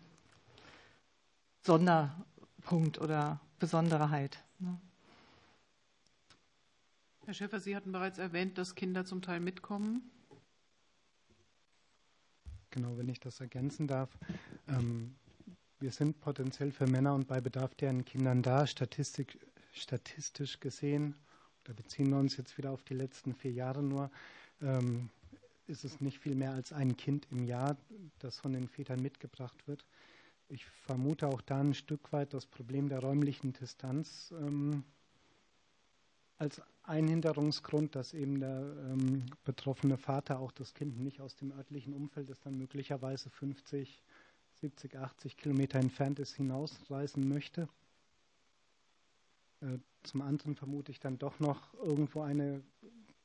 S5: Sonderpunkt oder Besonderheit. Ne?
S1: Herr Schäfer, Sie hatten bereits erwähnt, dass Kinder zum Teil mitkommen.
S7: Genau, wenn ich das ergänzen darf. Ähm, wir sind potenziell für Männer und bei Bedarf deren Kindern da, Statistik, statistisch gesehen da beziehen wir uns jetzt wieder auf die letzten vier Jahre nur, ähm, ist es nicht viel mehr als ein Kind im Jahr, das von den Vätern mitgebracht wird. Ich vermute auch da ein Stück weit das Problem der räumlichen Distanz ähm, als Einhinderungsgrund, dass eben der ähm, betroffene Vater auch das Kind nicht aus dem örtlichen Umfeld, das dann möglicherweise 50, 70, 80 Kilometer entfernt ist, hinausreisen möchte. Äh, zum anderen vermute ich dann doch noch irgendwo eine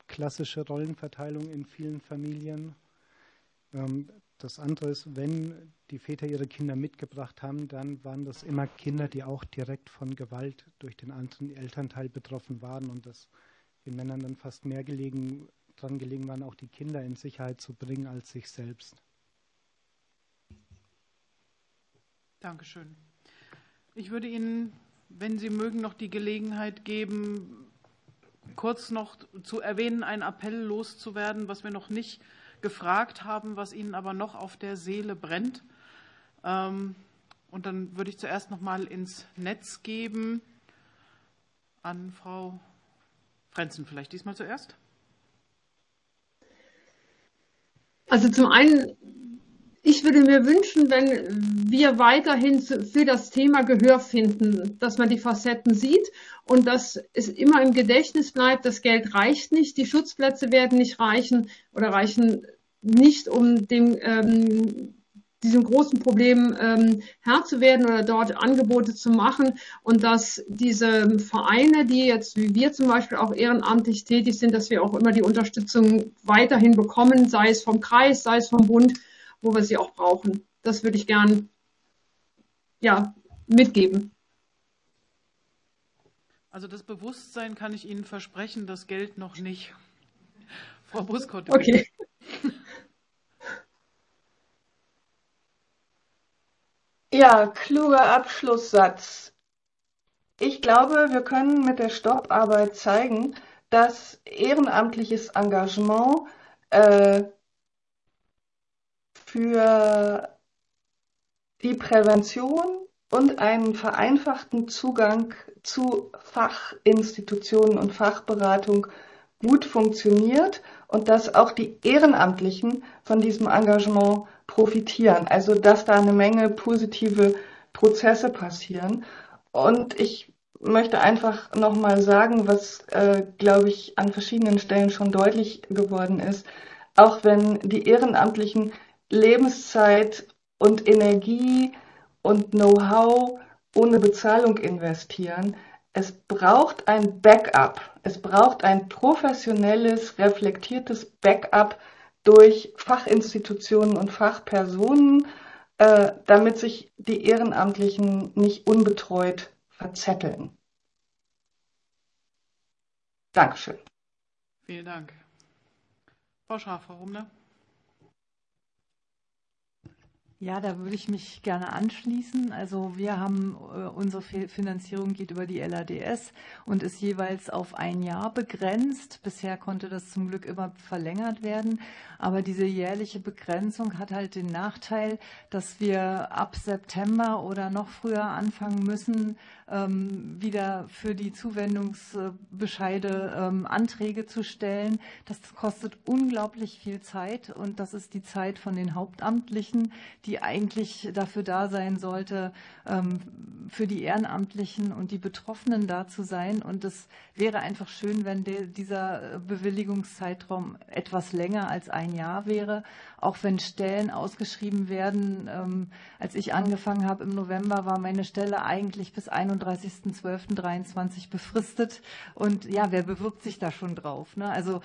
S7: klassische Rollenverteilung in vielen Familien. Ähm, das andere ist, wenn die Väter ihre Kinder mitgebracht haben, dann waren das immer Kinder, die auch direkt von Gewalt durch den anderen Elternteil betroffen waren und dass den Männern dann fast mehr gelegen, dran gelegen waren, auch die Kinder in Sicherheit zu bringen als sich selbst.
S1: Dankeschön. Ich würde Ihnen wenn Sie mögen, noch die Gelegenheit geben, kurz noch zu erwähnen, einen Appell loszuwerden, was wir noch nicht gefragt haben, was Ihnen aber noch auf der Seele brennt. Ähm, und dann würde ich zuerst noch mal ins Netz geben an Frau Frenzen, vielleicht diesmal zuerst.
S3: Also zum einen ich würde mir wünschen, wenn wir weiterhin für das Thema Gehör finden, dass man die Facetten sieht und dass es immer im Gedächtnis bleibt, das Geld reicht nicht, die Schutzplätze werden nicht reichen oder reichen nicht, um dem, ähm, diesem großen Problem ähm, Herr zu werden oder dort Angebote zu machen. Und dass diese Vereine, die jetzt wie wir zum Beispiel auch ehrenamtlich tätig sind, dass wir auch immer die Unterstützung weiterhin bekommen, sei es vom Kreis, sei es vom Bund, wo wir sie auch brauchen. Das würde ich gern ja, mitgeben.
S1: Also das Bewusstsein kann ich Ihnen versprechen, das Geld noch nicht. Frau Buskott.
S3: Okay.
S2: Ja, kluger Abschlusssatz. Ich glaube, wir können mit der Stopparbeit zeigen, dass ehrenamtliches Engagement äh, für die Prävention und einen vereinfachten Zugang zu Fachinstitutionen und Fachberatung gut funktioniert und dass auch die Ehrenamtlichen von diesem Engagement profitieren. Also dass da eine Menge positive Prozesse passieren. Und ich möchte einfach nochmal sagen, was, äh, glaube ich, an verschiedenen Stellen schon deutlich geworden ist. Auch wenn die Ehrenamtlichen Lebenszeit und Energie und Know-how ohne Bezahlung investieren. Es braucht ein Backup. Es braucht ein professionelles, reflektiertes Backup durch Fachinstitutionen und Fachpersonen, äh, damit sich die Ehrenamtlichen nicht unbetreut verzetteln. Dankeschön.
S1: Vielen Dank. Frau Schaf, warum ne?
S5: Ja, da würde ich mich gerne anschließen. Also wir haben, äh, unsere Finanzierung geht über die LADS und ist jeweils auf ein Jahr begrenzt. Bisher konnte das zum Glück immer verlängert werden. Aber diese jährliche Begrenzung hat halt den Nachteil, dass wir ab September oder noch früher anfangen müssen, ähm, wieder für die Zuwendungsbescheide ähm, Anträge zu stellen. Das kostet unglaublich viel Zeit und das ist die Zeit von den Hauptamtlichen, die eigentlich dafür da sein sollte, ähm, für die Ehrenamtlichen und die Betroffenen da zu sein. Und es wäre einfach schön, wenn dieser Bewilligungszeitraum etwas länger als ein Jahr wäre, auch wenn Stellen ausgeschrieben werden. Ähm, als ich angefangen habe im November, war meine Stelle eigentlich bis 31.12.23 befristet. Und ja, wer bewirbt sich da schon drauf? Ne? Also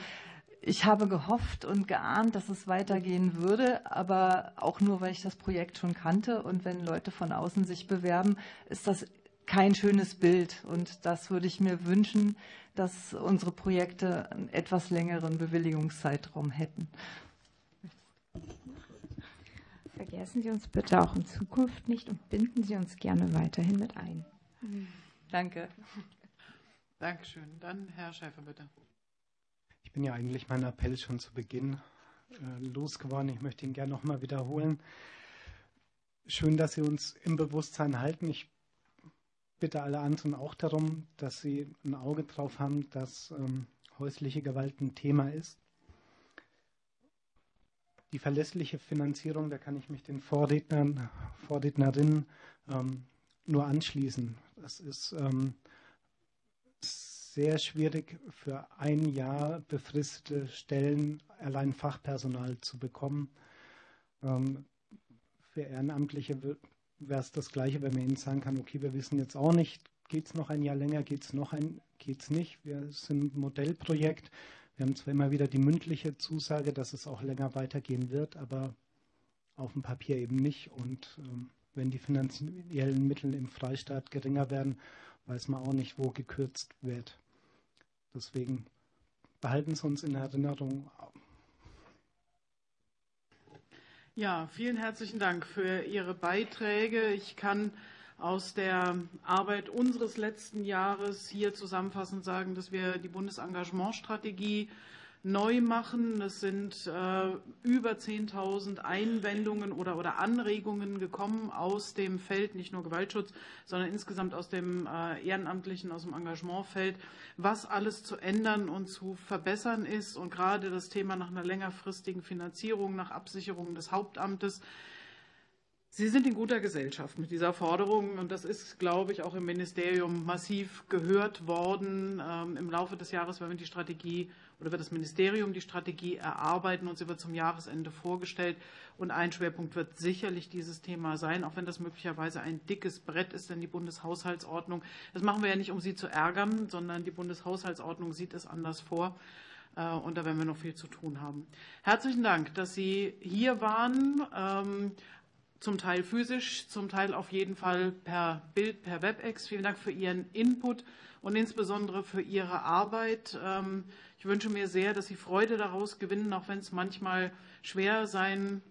S5: ich habe gehofft und geahnt, dass es weitergehen würde, aber auch nur, weil ich das Projekt schon kannte. Und wenn Leute von außen sich bewerben, ist das kein schönes Bild. Und das würde ich mir wünschen, dass unsere Projekte einen etwas längeren Bewilligungszeitraum hätten.
S6: Vergessen Sie uns bitte auch in Zukunft nicht und binden Sie uns gerne weiterhin mit ein.
S5: Danke.
S1: Dankeschön. Dann Herr Schäfer, bitte.
S7: Ich bin ja eigentlich meinen Appell schon zu Beginn äh, losgeworden. Ich möchte ihn gerne nochmal wiederholen. Schön, dass Sie uns im Bewusstsein halten. Ich bitte alle anderen auch darum, dass Sie ein Auge drauf haben, dass ähm, häusliche Gewalt ein Thema ist. Die verlässliche Finanzierung, da kann ich mich den Vorrednern, Vorrednerinnen ähm, nur anschließen. Das ist ähm, sehr schwierig für ein Jahr befristete Stellen allein Fachpersonal zu bekommen. Ähm, für Ehrenamtliche wäre es das Gleiche, wenn man ihnen sagen kann, okay, wir wissen jetzt auch nicht, geht es noch ein Jahr länger, geht es noch ein, geht es nicht. Wir sind ein Modellprojekt. Wir haben zwar immer wieder die mündliche Zusage, dass es auch länger weitergehen wird, aber auf dem Papier eben nicht. Und ähm, wenn die finanziellen Mittel im Freistaat geringer werden, weiß man auch nicht, wo gekürzt wird. Deswegen behalten Sie uns in Erinnerung.
S1: Ja, vielen herzlichen Dank für Ihre Beiträge. Ich kann aus der Arbeit unseres letzten Jahres hier zusammenfassend sagen, dass wir die Bundesengagementstrategie neu machen. Es sind äh, über 10.000 Einwendungen oder, Anregungen gekommen aus dem Feld, nicht nur Gewaltschutz, sondern insgesamt aus dem äh, Ehrenamtlichen, aus dem Engagementfeld, was alles zu ändern und zu verbessern ist. Und gerade das Thema nach einer längerfristigen Finanzierung, nach Absicherung des Hauptamtes Sie sind in guter Gesellschaft mit dieser Forderung und das ist, glaube ich, auch im Ministerium massiv gehört worden. Ähm, Im Laufe des Jahres werden wir die Strategie oder wird das Ministerium die Strategie erarbeiten und sie wird zum Jahresende vorgestellt. Und ein Schwerpunkt wird sicherlich dieses Thema sein, auch wenn das möglicherweise ein dickes Brett ist, denn die Bundeshaushaltsordnung, das machen wir ja nicht, um Sie zu ärgern, sondern die Bundeshaushaltsordnung sieht es anders vor. Äh, und da werden wir noch viel zu tun haben. Herzlichen Dank, dass Sie hier waren. Zum Teil physisch, zum Teil auf jeden Fall per Bild, per WebEx. Vielen Dank für Ihren Input und insbesondere für Ihre Arbeit. Ähm, ich wünsche mir sehr, dass Sie Freude daraus gewinnen, auch wenn es manchmal schwer sein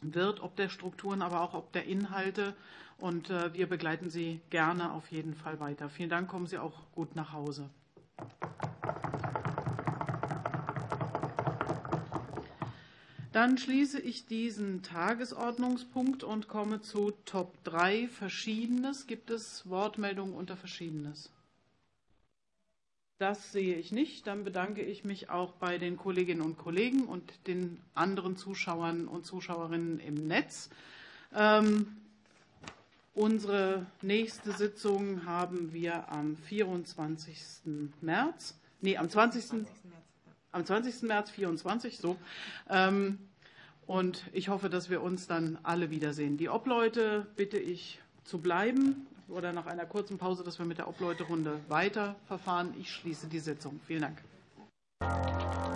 S1: wird, ob der Strukturen, aber auch ob der Inhalte. Und äh, wir begleiten Sie gerne auf jeden Fall weiter. Vielen Dank, kommen Sie auch gut nach Hause. Dann schließe ich diesen Tagesordnungspunkt und komme zu Top 3 Verschiedenes. Gibt es Wortmeldungen unter Verschiedenes? Das sehe ich nicht. Dann bedanke ich mich auch bei den Kolleginnen und Kollegen und den anderen Zuschauern und Zuschauerinnen im Netz. Ähm, unsere nächste Sitzung haben wir am 24. März, nee, am 20. 20 am 20. März 24 so. Ähm, und ich hoffe, dass wir uns dann alle wiedersehen. Die Obleute bitte ich zu bleiben oder nach einer kurzen Pause, dass wir mit der Obleuterunde weiterverfahren. Ich schließe die Sitzung. Vielen Dank.